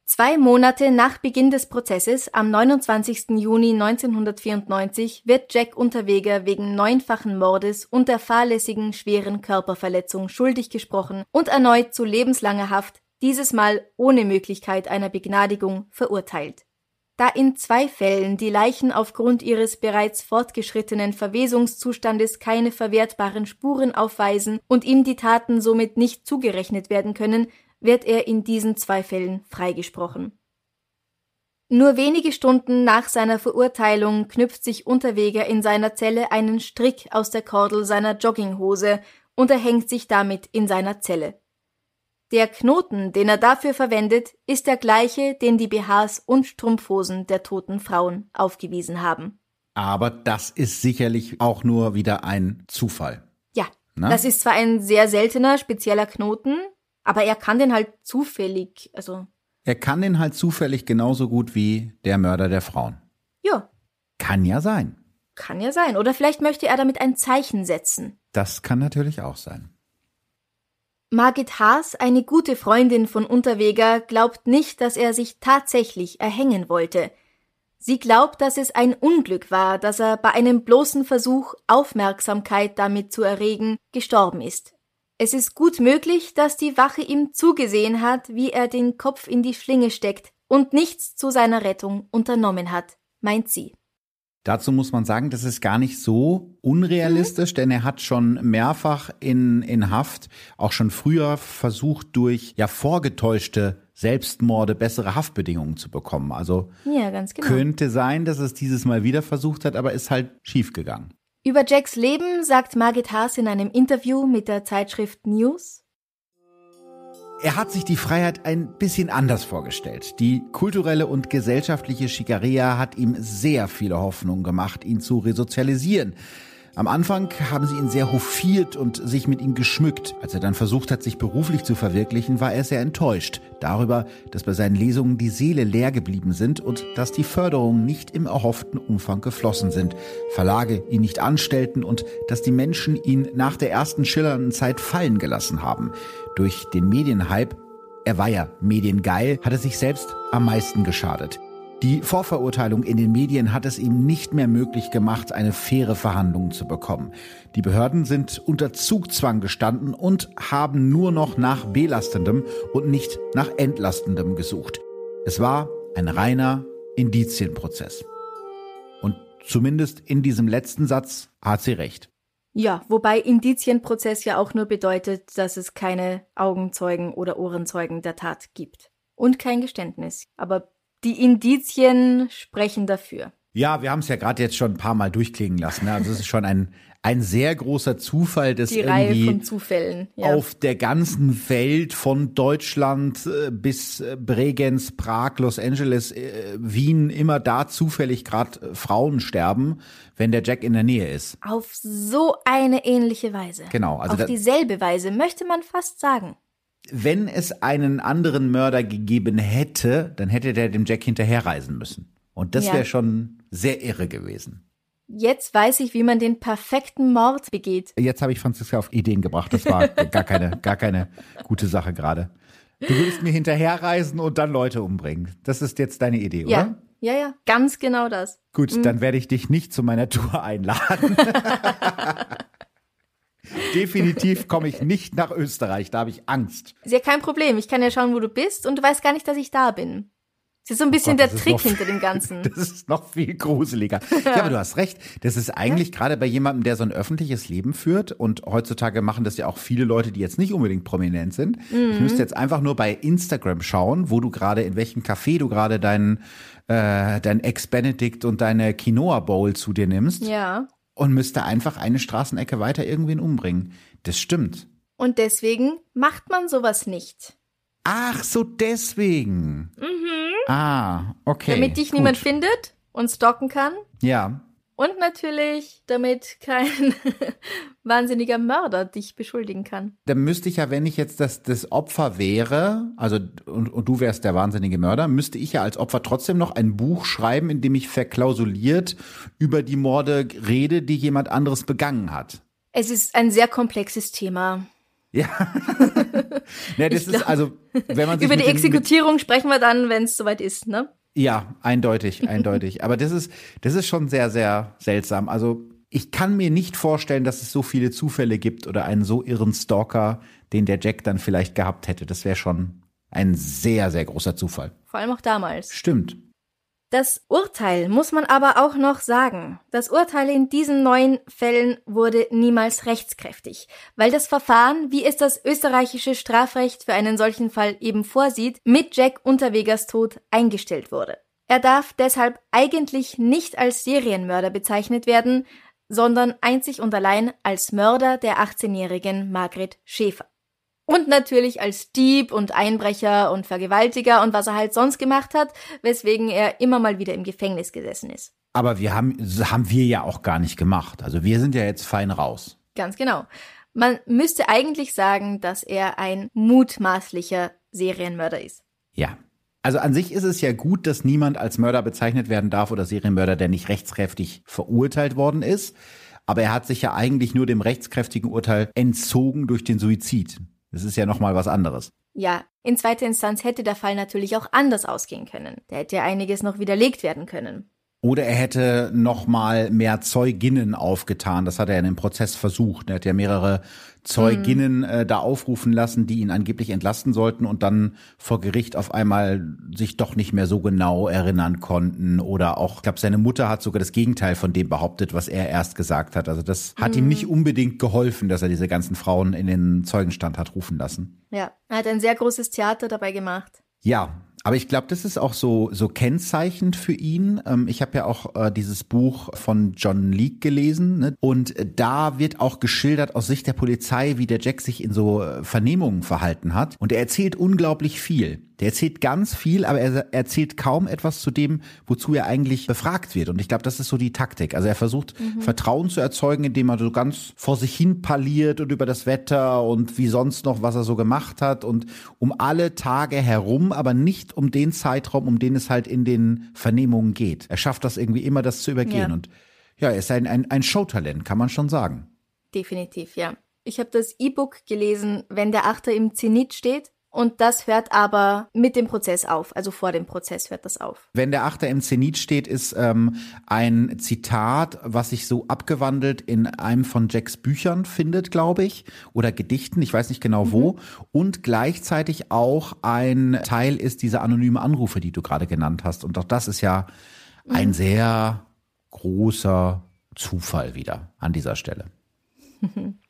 [SPEAKER 1] Zwei Monate nach Beginn des Prozesses, am 29. Juni 1994, wird Jack Unterweger wegen neunfachen Mordes und der fahrlässigen schweren Körperverletzung schuldig gesprochen und erneut zu lebenslanger Haft, dieses Mal ohne Möglichkeit einer Begnadigung, verurteilt. Da in zwei Fällen die Leichen aufgrund ihres bereits fortgeschrittenen Verwesungszustandes keine verwertbaren Spuren aufweisen und ihm die Taten somit nicht zugerechnet werden können, wird er in diesen zwei Fällen freigesprochen. Nur wenige Stunden nach seiner Verurteilung knüpft sich Unterweger in seiner Zelle einen Strick aus der Kordel seiner Jogginghose und erhängt sich damit in seiner Zelle. Der Knoten, den er dafür verwendet, ist der gleiche, den die BHs und Strumpfhosen der toten Frauen aufgewiesen haben.
[SPEAKER 2] Aber das ist sicherlich auch nur wieder ein Zufall.
[SPEAKER 1] Ja,
[SPEAKER 2] Na?
[SPEAKER 1] das ist zwar ein sehr seltener, spezieller Knoten, aber er kann den halt zufällig, also,
[SPEAKER 2] Er kann den halt zufällig genauso gut wie der Mörder der Frauen.
[SPEAKER 1] ja,
[SPEAKER 2] Kann ja sein.
[SPEAKER 1] kann ja sein. Oder vielleicht möchte er damit ein Zeichen setzen.
[SPEAKER 2] Das kann natürlich auch sein.
[SPEAKER 1] Margit Haas, eine gute Freundin von Unterweger, glaubt nicht, dass er sich tatsächlich erhängen wollte. Sie glaubt, dass es ein Unglück war, dass er bei einem bloßen Versuch, Aufmerksamkeit damit zu erregen, gestorben ist. Es ist gut möglich, dass die Wache ihm zugesehen hat, wie er den Kopf in die Schlinge steckt und nichts zu seiner Rettung unternommen hat, meint sie.
[SPEAKER 2] Dazu muss man sagen, das ist gar nicht so unrealistisch, denn er hat schon mehrfach in, in Haft, auch schon früher versucht, durch ja vorgetäuschte Selbstmorde bessere Haftbedingungen zu bekommen. Also
[SPEAKER 1] Ja, genau.
[SPEAKER 2] könnte sein, dass es dieses Mal wieder versucht hat, aber ist halt schiefgegangen.
[SPEAKER 1] Über Jacks Leben sagt Margit Haas in einem Interview mit der Zeitschrift News,
[SPEAKER 2] Er hat sich die Freiheit ein bisschen anders vorgestellt. Die kulturelle und gesellschaftliche Schikaria hat ihm sehr viele Hoffnungen gemacht, ihn zu resozialisieren. Am Anfang haben sie ihn sehr hofiert und sich mit ihm geschmückt. Als er dann versucht hat, sich beruflich zu verwirklichen, war er sehr enttäuscht darüber, dass bei seinen Lesungen die Seele leer geblieben sind und dass die Förderungen nicht im erhofften Umfang geflossen sind, Verlage ihn nicht anstellten und dass die Menschen ihn nach der ersten schillernden Zeit fallen gelassen haben. Durch den Medienhype, er war ja mediengeil, hat er sich selbst am meisten geschadet. Die Vorverurteilung in den Medien hat es ihm nicht mehr möglich gemacht, eine faire Verhandlung zu bekommen. Die Behörden sind unter Zugzwang gestanden und haben nur noch nach belastendem und nicht nach entlastendem gesucht. Es war ein reiner Indizienprozess. Und zumindest in diesem letzten Satz hat sie recht.
[SPEAKER 1] Ja, wobei Indizienprozess ja auch nur bedeutet, dass es keine Augenzeugen oder Ohrenzeugen der Tat gibt. Und kein Geständnis. Aber die Indizien sprechen dafür.
[SPEAKER 2] Ja, wir haben es ja gerade jetzt schon ein paar Mal durchklingen lassen. Ne? Also es ist schon ein, ein sehr großer Zufall, dass
[SPEAKER 1] Die Reihe
[SPEAKER 2] irgendwie
[SPEAKER 1] von Zufällen. Ja.
[SPEAKER 2] auf der ganzen Welt von Deutschland äh, bis äh, Bregenz, Prag, Los Angeles, äh, Wien immer da zufällig gerade Frauen sterben, wenn der Jack in der Nähe ist.
[SPEAKER 1] Auf so eine ähnliche Weise.
[SPEAKER 2] Genau, also
[SPEAKER 1] Auf dieselbe Weise, möchte man fast sagen.
[SPEAKER 2] Wenn es einen anderen Mörder gegeben hätte, dann hätte der dem Jack hinterherreisen müssen. Und das
[SPEAKER 1] Ja.
[SPEAKER 2] wäre schon sehr irre gewesen.
[SPEAKER 1] Jetzt weiß ich, wie man den perfekten Mord begeht.
[SPEAKER 2] Jetzt habe ich Franziska auf Ideen gebracht. Das war gar keine, gar keine gute Sache gerade. Du willst mir hinterherreisen und dann Leute umbringen. Das ist jetzt deine Idee,
[SPEAKER 1] Ja,
[SPEAKER 2] oder?
[SPEAKER 1] ja, ja, ganz genau das.
[SPEAKER 2] Gut, dann werde ich dich nicht zu meiner Tour einladen. Definitiv komme ich nicht nach Österreich, da habe ich Angst.
[SPEAKER 1] Ist ja kein Problem. Ich kann ja schauen, wo du bist und du weißt gar nicht, dass ich da bin. Das ist so ein bisschen
[SPEAKER 2] Oh Gott, das
[SPEAKER 1] der Trick
[SPEAKER 2] noch-
[SPEAKER 1] hinter dem Ganzen.
[SPEAKER 2] Das ist noch viel gruseliger. Ja, aber du hast recht. Das ist eigentlich gerade bei jemandem, der so ein öffentliches Leben führt und heutzutage machen das ja auch viele Leute, die jetzt nicht unbedingt prominent sind. Ich müsste jetzt einfach nur bei Instagram schauen, wo du gerade, in welchem Café du gerade deinen äh, dein Ex-Benedict und deine Quinoa Bowl zu dir nimmst
[SPEAKER 1] Ja.
[SPEAKER 2] und müsste einfach eine Straßenecke weiter irgendwen umbringen. Das stimmt.
[SPEAKER 1] Und deswegen macht man sowas nicht.
[SPEAKER 2] Ach, so deswegen. Ah, okay.
[SPEAKER 1] Damit dich
[SPEAKER 2] gut.
[SPEAKER 1] niemand findet und stalken kann.
[SPEAKER 2] Ja,
[SPEAKER 1] Und natürlich, damit kein wahnsinniger Mörder dich beschuldigen kann.
[SPEAKER 2] dann müsste ich ja, wenn ich jetzt das, das Opfer wäre, also und, und du wärst der wahnsinnige Mörder, müsste ich ja als Opfer trotzdem noch ein Buch schreiben, in dem ich verklausuliert über die Morde rede, die jemand anderes begangen hat.
[SPEAKER 1] Es ist ein sehr komplexes Thema.
[SPEAKER 2] Ja. ja das ist also, wenn man
[SPEAKER 1] Über die Exekutierung sprechen wir dann, wenn es soweit ist, ne?
[SPEAKER 2] Ja, eindeutig, eindeutig. Aber das ist, das ist schon sehr, sehr seltsam. Also ich kann mir nicht vorstellen, dass es so viele Zufälle gibt oder einen so irren Stalker, den der Jack dann vielleicht gehabt hätte. Das wäre schon ein sehr, sehr großer Zufall.
[SPEAKER 1] Vor allem auch damals.
[SPEAKER 2] Stimmt.
[SPEAKER 1] Das Urteil muss man aber auch noch sagen. Das Urteil in diesen neun Fällen wurde niemals rechtskräftig, weil das Verfahren, wie es das österreichische Strafrecht für einen solchen Fall eben vorsieht, mit Jack Unterwegers Tod eingestellt wurde. Er darf deshalb eigentlich nicht als Serienmörder bezeichnet werden, sondern einzig und allein als Mörder der 18-jährigen Margret Schäfer. Und natürlich als Dieb und Einbrecher und Vergewaltiger und was er halt sonst gemacht hat, weswegen er immer mal wieder im Gefängnis gesessen ist.
[SPEAKER 2] Aber wir haben, das haben wir ja auch gar nicht gemacht. Also wir sind ja jetzt fein raus.
[SPEAKER 1] Ganz genau. Man müsste eigentlich sagen, dass er ein mutmaßlicher Serienmörder ist.
[SPEAKER 2] Ja. Also an sich ist es ja gut, dass niemand als Mörder bezeichnet werden darf oder Serienmörder, der nicht rechtskräftig verurteilt worden ist. Aber er hat sich ja eigentlich nur dem rechtskräftigen Urteil entzogen durch den Suizid. Das ist ja nochmal was anderes.
[SPEAKER 1] Ja, in zweiter Instanz hätte der Fall natürlich auch anders ausgehen können. Da hätte ja einiges noch widerlegt werden können.
[SPEAKER 2] Oder er hätte nochmal mehr Zeuginnen aufgetan. Das hat er in dem Prozess versucht. Er hat ja mehrere Zeuginnen äh, da aufrufen lassen, die ihn angeblich entlasten sollten und dann vor Gericht auf einmal sich doch nicht mehr so genau erinnern konnten. Oder auch, ich glaube, seine Mutter hat sogar das Gegenteil von dem behauptet, was er erst gesagt hat. Also das hat ihm nicht unbedingt geholfen, dass er diese ganzen Frauen in den Zeugenstand hat rufen lassen.
[SPEAKER 1] Ja, er hat ein sehr großes Theater dabei gemacht.
[SPEAKER 2] Ja, aber ich glaube, das ist auch so so kennzeichnend für ihn. Ähm, ich habe ja auch äh, dieses Buch von John Leake gelesen ne? und äh, da wird auch geschildert aus Sicht der Polizei, wie der Jack sich in so äh, Vernehmungen verhalten hat. Und er erzählt unglaublich viel. Der erzählt ganz viel, aber er erzählt kaum etwas zu dem, wozu er eigentlich befragt wird. Und ich glaube, das ist so die Taktik. Also er versucht Vertrauen zu erzeugen, indem er so ganz vor sich hin parliert und über das Wetter und wie sonst noch, was er so gemacht hat und um alle Tage herum, aber nicht um den Zeitraum, um den es halt in den Vernehmungen geht. Er schafft das irgendwie immer, das zu übergehen.
[SPEAKER 1] Ja.
[SPEAKER 2] Und ja, er ist ein, ein, ein Showtalent, kann man schon sagen.
[SPEAKER 1] Definitiv, ja. Ich habe das E-Book gelesen, wenn der Achter im Zenit steht. Und das hört aber mit dem Prozess auf. Also vor dem Prozess hört das auf.
[SPEAKER 2] Wenn der Achter im Zenit steht, ist ähm, ein Zitat, was sich so abgewandelt in einem von Jacks Büchern findet, glaube ich, oder Gedichten, ich weiß nicht genau wo, und gleichzeitig auch ein Teil ist diese anonyme Anrufe, die du gerade genannt hast. Und auch das ist ja ein sehr großer Zufall wieder an dieser Stelle.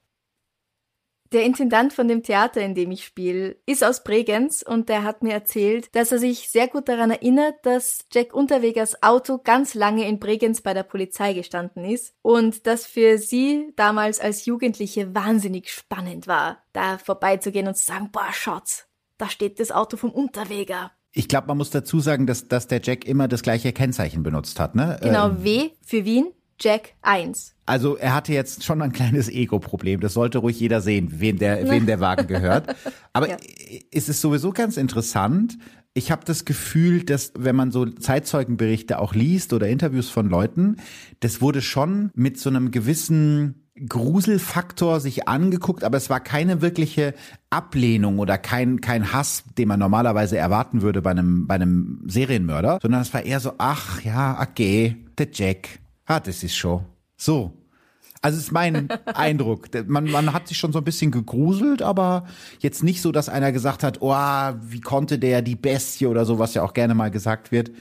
[SPEAKER 1] Der Intendant von dem Theater, in dem ich spiele, ist aus Bregenz und der hat mir erzählt, dass er sich sehr gut daran erinnert, dass Jack Unterwegers Auto ganz lange in Bregenz bei der Polizei gestanden ist und das für sie damals als Jugendliche wahnsinnig spannend war, da vorbeizugehen und zu sagen, boah, Schatz, da steht das Auto vom Unterweger.
[SPEAKER 2] Ich glaube, man muss dazu sagen, dass, dass der Jack immer das gleiche Kennzeichen benutzt hat, ne?
[SPEAKER 1] Genau, ähm, W für Wien, Jack 1.
[SPEAKER 2] Also er hatte jetzt schon ein kleines Ego-Problem. Das sollte ruhig jeder sehen, wem der, wem der Wagen gehört. Aber ja. ist es sowieso ganz interessant. Ich habe das Gefühl, dass wenn man so Zeitzeugenberichte auch liest oder Interviews von Leuten, das wurde schon mit so einem gewissen Gruselfaktor sich angeguckt, aber es war keine wirkliche Ablehnung oder kein, kein Hass, den man normalerweise erwarten würde bei einem, bei einem Serienmörder, sondern es war eher so, ach ja, okay, der Jack, ah, das ist schon so. Also ist mein Eindruck. Man, man hat sich schon so ein bisschen gegruselt, aber jetzt nicht so, dass einer gesagt hat, oh, wie konnte der die Bestie oder so, was ja auch gerne mal gesagt wird.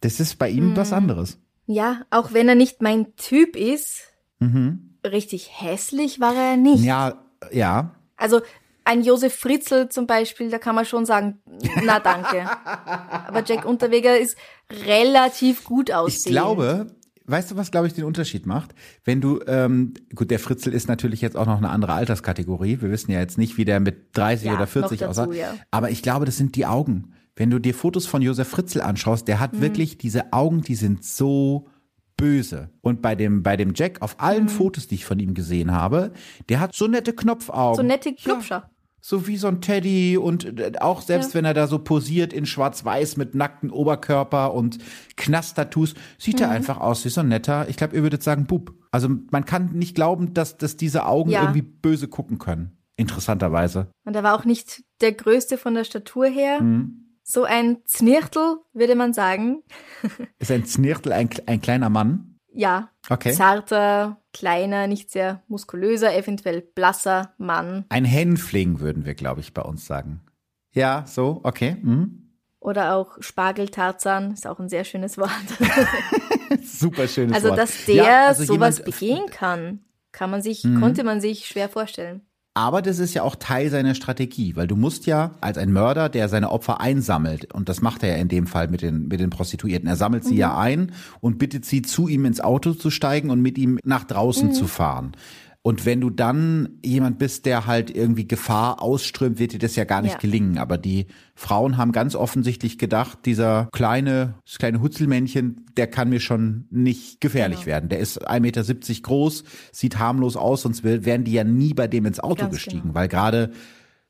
[SPEAKER 2] Das ist bei ihm mhm. was anderes.
[SPEAKER 1] Ja, auch wenn er nicht mein Typ ist, mhm. richtig hässlich war er nicht.
[SPEAKER 2] Ja, ja.
[SPEAKER 1] Also ein Josef Fritzl zum Beispiel, da kann man schon sagen, na danke. Aber Jack Unterweger ist relativ gut aussehend.
[SPEAKER 2] Ich glaube, weißt du, was, glaube ich, den Unterschied macht? Wenn du, ähm, gut, der Fritzel ist natürlich jetzt auch noch eine andere Alterskategorie. Wir wissen ja jetzt nicht, wie der mit 30 ja, oder 40 aussah. Ja. Aber ich glaube, das sind die Augen. Wenn du dir Fotos von Josef Fritzel anschaust, der hat mhm. wirklich diese Augen, die sind so böse. Und bei dem, bei dem Jack, auf allen mhm. Fotos, die ich von ihm gesehen habe, der hat so nette Knopfaugen.
[SPEAKER 1] So nette Knopfscher. Ja.
[SPEAKER 2] So wie so ein Teddy und äh, auch selbst ja. wenn er da so posiert in schwarz-weiß mit nacktem Oberkörper und Knast-Tattoos, sieht mhm. er einfach aus wie so ein netter, ich glaube, ihr würdet sagen, Bub. Also man kann nicht glauben, dass, dass diese Augen ja. irgendwie böse gucken können. Interessanterweise.
[SPEAKER 1] Und er war auch nicht der Größte von der Statur her. Mhm. So ein Znirtel, würde man sagen.
[SPEAKER 2] Ist ein Znirtel ein, ein kleiner Mann?
[SPEAKER 1] Ja. Okay. Zarter, kleiner, nicht sehr muskulöser, eventuell blasser Mann.
[SPEAKER 2] Ein Hänfling würden wir, glaube ich, bei uns sagen. Ja, so, okay. Mhm.
[SPEAKER 1] Oder auch Spargeltarzan, ist auch ein sehr schönes Wort.
[SPEAKER 2] Super schönes
[SPEAKER 1] also,
[SPEAKER 2] Wort.
[SPEAKER 1] Also, dass der ja, also sowas begehen kann, kann man sich, mhm. konnte man sich schwer vorstellen.
[SPEAKER 2] Aber das ist ja auch Teil seiner Strategie, weil du musst ja als ein Mörder, der seine Opfer einsammelt, und das macht er ja in dem Fall mit den, mit den Prostituierten, er sammelt sie mhm. ja ein und bittet sie, zu ihm ins Auto zu steigen und mit ihm nach draußen mhm. zu fahren. Und wenn du dann jemand bist, der halt irgendwie Gefahr ausströmt, wird dir das ja gar nicht ja. gelingen. Aber die Frauen haben ganz offensichtlich gedacht, dieser kleine, das kleine Hutzelmännchen, der kann mir schon nicht gefährlich genau. werden. Der ist 1,70 Meter groß, sieht harmlos aus, sonst wären die ja nie bei dem ins Auto ganz gestiegen, genau. weil gerade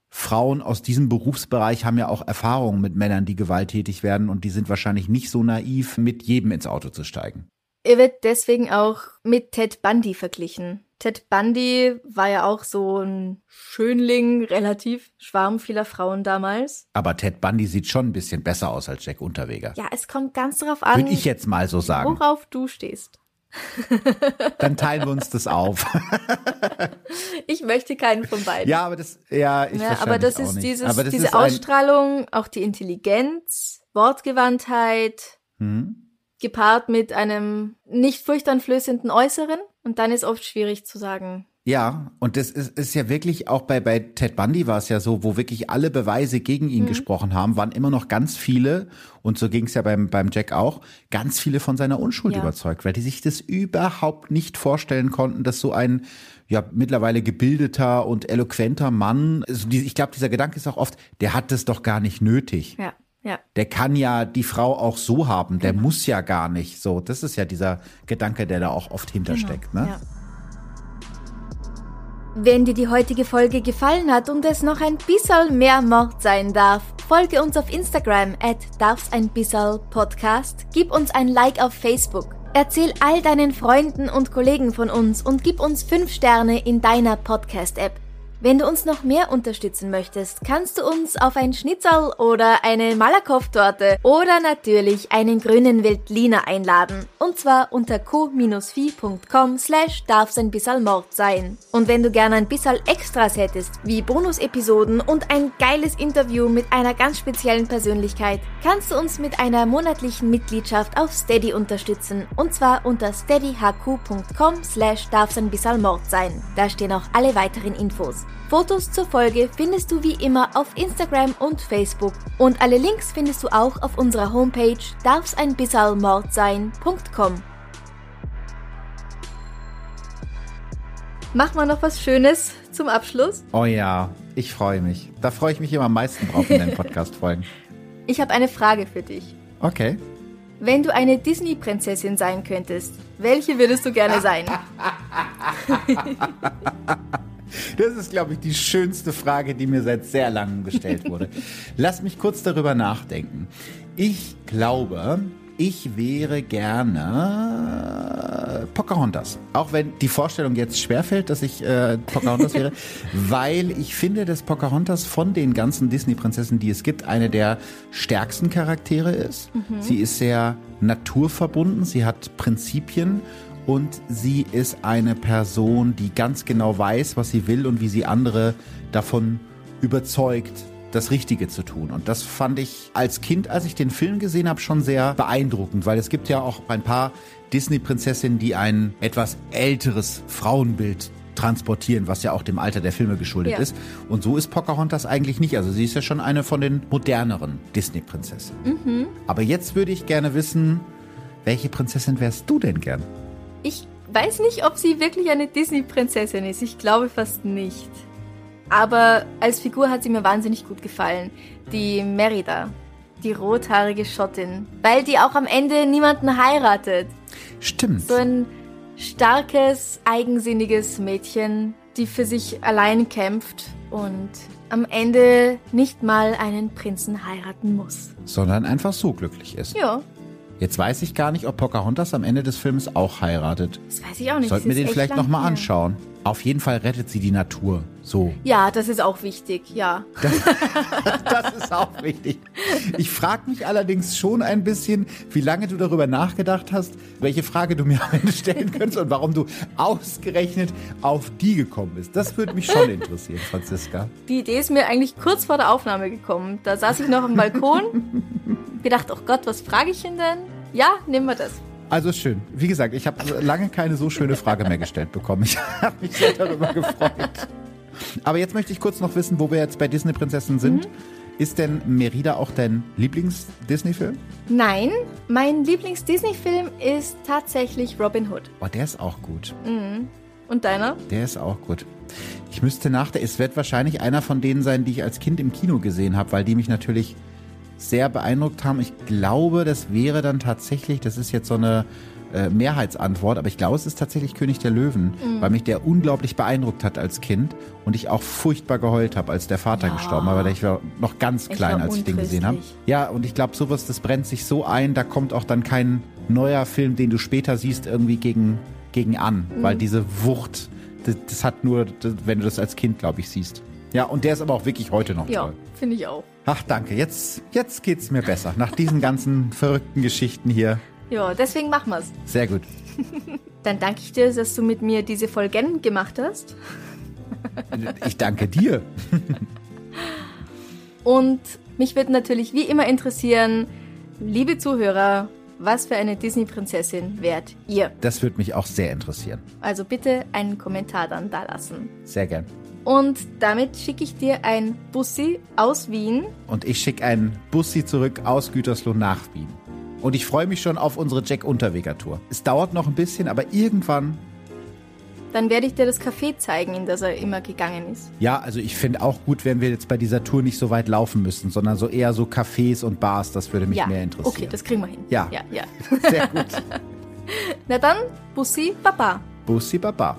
[SPEAKER 2] Frauen aus diesem Berufsbereich haben ja auch Erfahrungen mit Männern, die gewalttätig werden und die sind wahrscheinlich nicht so naiv, mit jedem ins Auto zu steigen.
[SPEAKER 1] Er wird deswegen auch mit Ted Bundy verglichen. Ted Bundy war ja auch so ein Schönling, relativ Schwarm vieler Frauen damals.
[SPEAKER 2] Aber Ted Bundy sieht schon ein bisschen besser aus als Jack Unterweger.
[SPEAKER 1] Ja, es kommt ganz darauf an.
[SPEAKER 2] Würde ich jetzt mal so sagen.
[SPEAKER 1] Worauf du stehst.
[SPEAKER 2] Dann teilen wir uns das auf.
[SPEAKER 1] ich möchte keinen von beiden.
[SPEAKER 2] Ja, aber das, ja, ich ja,
[SPEAKER 1] aber das ist dieses, aber das diese ist Ausstrahlung, auch die Intelligenz, Wortgewandtheit, hm? Gepaart mit einem nicht furchteinflößenden Äußeren. Und dann ist oft schwierig zu sagen.
[SPEAKER 2] Ja, und das ist, ist ja wirklich auch bei, bei Ted Bundy war es ja so, wo wirklich alle Beweise gegen ihn mhm. gesprochen haben, waren immer noch ganz viele, und so ging es ja beim, beim Jack auch, ganz viele von seiner Unschuld ja. überzeugt, weil die sich das überhaupt nicht vorstellen konnten, dass so ein ja mittlerweile gebildeter und eloquenter Mann, also die, ich glaube, dieser Gedanke ist auch oft, der hat das doch gar nicht nötig.
[SPEAKER 1] Ja. Ja.
[SPEAKER 2] Der kann ja die Frau auch so haben, der genau. muss ja gar nicht so. Das ist ja dieser Gedanke, der da auch oft hintersteckt. Genau. Ne? Ja.
[SPEAKER 1] Wenn dir die heutige Folge gefallen hat und es noch ein bisschen mehr Mord sein darf, folge uns auf Instagram at darf's ein bisschen Podcast, gib uns ein Like auf Facebook, erzähl all deinen Freunden und Kollegen von uns und gib uns 5 Sterne in deiner Podcast-App. Wenn du uns noch mehr unterstützen möchtest, kannst du uns auf ein Schnitzel oder eine Malakoff-Torte oder natürlich einen grünen Veltliner einladen. Und zwar unter co-fi.com slash darf's ein bisschen Mord sein. Und wenn du gerne ein bisschen Extras hättest, wie Bonus-Episoden und ein geiles Interview mit einer ganz speziellen Persönlichkeit, kannst du uns mit einer monatlichen Mitgliedschaft auf Steady unterstützen. Und zwar unter steadyhq.com slash darf's ein bisschen Mord sein. Da stehen auch alle weiteren Infos. Fotos zur Folge findest du wie immer auf Instagram und Facebook und alle Links findest du auch auf unserer Homepage darfseinbissalmordsein.com. Machen wir noch was Schönes zum Abschluss?
[SPEAKER 2] Oh ja, ich freue mich. Da freue ich mich immer am meisten drauf in den Podcast-Folgen.
[SPEAKER 1] Ich habe eine Frage für dich.
[SPEAKER 2] Okay.
[SPEAKER 1] Wenn du eine Disney-Prinzessin sein könntest, welche würdest du gerne sein?
[SPEAKER 2] Das ist, glaube ich, die schönste Frage, die mir seit sehr langem gestellt wurde. Lass mich kurz darüber nachdenken. Ich glaube, ich wäre gerne Pocahontas. Auch wenn die Vorstellung jetzt schwerfällt, dass ich äh, Pocahontas wäre, weil ich finde, dass Pocahontas von den ganzen Disney-Prinzessinnen, die es gibt, eine der stärksten Charaktere ist. Mhm. Sie ist sehr naturverbunden, sie hat Prinzipien und sie ist eine Person, die ganz genau weiß, was sie will und wie sie andere davon überzeugt, das Richtige zu tun. Und das fand ich als Kind, als ich den Film gesehen habe, schon sehr beeindruckend, weil es gibt ja auch ein paar Disney-Prinzessinnen, die ein etwas älteres Frauenbild transportieren, was ja auch dem Alter der Filme geschuldet ja. ist. Und so ist Pocahontas eigentlich nicht. Also sie ist ja schon eine von den moderneren Disney-Prinzessinnen. Mhm. Aber jetzt würde ich gerne wissen, welche Prinzessin wärst du denn gern?
[SPEAKER 1] Ich weiß nicht, ob sie wirklich eine Disney-Prinzessin ist. Ich glaube fast nicht. Aber als Figur hat sie mir wahnsinnig gut gefallen. Die Merida, die rothaarige Schottin. Weil die auch am Ende niemanden heiratet.
[SPEAKER 2] Stimmt.
[SPEAKER 1] So ein starkes, eigensinniges Mädchen, die für sich allein kämpft und am Ende nicht mal einen Prinzen heiraten muss.
[SPEAKER 2] Sondern einfach so glücklich ist.
[SPEAKER 1] Ja.
[SPEAKER 2] Jetzt weiß ich gar nicht, ob Pocahontas am Ende des Films auch heiratet.
[SPEAKER 1] Das weiß ich auch nicht.
[SPEAKER 2] Sollten wir den vielleicht nochmal anschauen. Auf jeden Fall rettet sie die Natur. So.
[SPEAKER 1] Ja, das ist auch wichtig, ja.
[SPEAKER 2] Das, das ist auch wichtig. Ich frage mich allerdings schon ein bisschen, wie lange du darüber nachgedacht hast, welche Frage du mir am Ende stellen könntest und warum du ausgerechnet auf die gekommen bist. Das würde mich schon interessieren, Franziska.
[SPEAKER 1] Die Idee ist mir eigentlich kurz vor der Aufnahme gekommen. Da saß ich noch am Balkon, gedacht, oh Gott, was frage ich ihn denn? Ja, nehmen wir das.
[SPEAKER 2] Also schön. Wie gesagt, ich habe lange keine so schöne Frage mehr gestellt bekommen. Ich habe mich sehr darüber gefreut. Aber jetzt möchte ich kurz noch wissen, wo wir jetzt bei Disney-Prinzessinnen sind. Mhm. Ist denn Merida auch dein Lieblings-Disney-Film?
[SPEAKER 1] Nein, mein Lieblings-Disney-Film ist tatsächlich Robin Hood.
[SPEAKER 2] Oh, der ist auch gut.
[SPEAKER 1] Mhm. Und deiner?
[SPEAKER 2] Der ist auch gut. Ich müsste nachdenken, es wird wahrscheinlich einer von denen sein, die ich als Kind im Kino gesehen habe, weil die mich natürlich sehr beeindruckt haben. Ich glaube, das wäre dann tatsächlich, das ist jetzt so eine äh, Mehrheitsantwort, aber ich glaube, es ist tatsächlich König der Löwen, mhm. weil mich der unglaublich beeindruckt hat als Kind und ich auch furchtbar geheult habe, als der Vater ja. gestorben war, weil ich war noch ganz klein, ich als ich den gesehen habe. Ja, und ich glaube, sowas, das brennt sich so ein, da kommt auch dann kein neuer Film, den du später siehst, irgendwie gegen, gegen an, mhm. weil diese Wucht, das, das hat nur, das, wenn du das als Kind, glaube ich, siehst. Ja, und der ist aber auch wirklich heute noch
[SPEAKER 1] ja,
[SPEAKER 2] toll.
[SPEAKER 1] Ja, finde ich auch.
[SPEAKER 2] Ach, danke. Jetzt, jetzt geht's mir besser. Nach diesen ganzen verrückten Geschichten hier.
[SPEAKER 1] Ja, deswegen machen wir's.
[SPEAKER 2] Sehr gut.
[SPEAKER 1] Dann danke ich dir, dass du mit mir diese Folgen gemacht hast.
[SPEAKER 2] Ich danke dir.
[SPEAKER 1] Und mich würde natürlich wie immer interessieren, liebe Zuhörer, was für eine Disney-Prinzessin wärt ihr?
[SPEAKER 2] Das würde mich auch sehr interessieren.
[SPEAKER 1] Also bitte einen Kommentar dann da lassen.
[SPEAKER 2] Sehr gern.
[SPEAKER 1] Und damit schicke ich dir ein Bussi aus Wien.
[SPEAKER 2] Und ich schicke ein Bussi zurück aus Gütersloh nach Wien. Und ich freue mich schon auf unsere Jack Unterweger Tour. Es dauert noch ein bisschen, aber irgendwann.
[SPEAKER 1] Dann werde ich dir das Café zeigen, in das er immer gegangen ist.
[SPEAKER 2] Ja, also ich finde auch gut, wenn wir jetzt bei dieser Tour nicht so weit laufen müssen, sondern so eher so Cafés und Bars. Das würde mich
[SPEAKER 1] ja.
[SPEAKER 2] mehr interessieren.
[SPEAKER 1] Okay, das kriegen wir hin.
[SPEAKER 2] Ja.
[SPEAKER 1] Ja, ja.
[SPEAKER 2] Sehr gut.
[SPEAKER 1] Na dann, Bussi Baba.
[SPEAKER 2] Bussi Baba.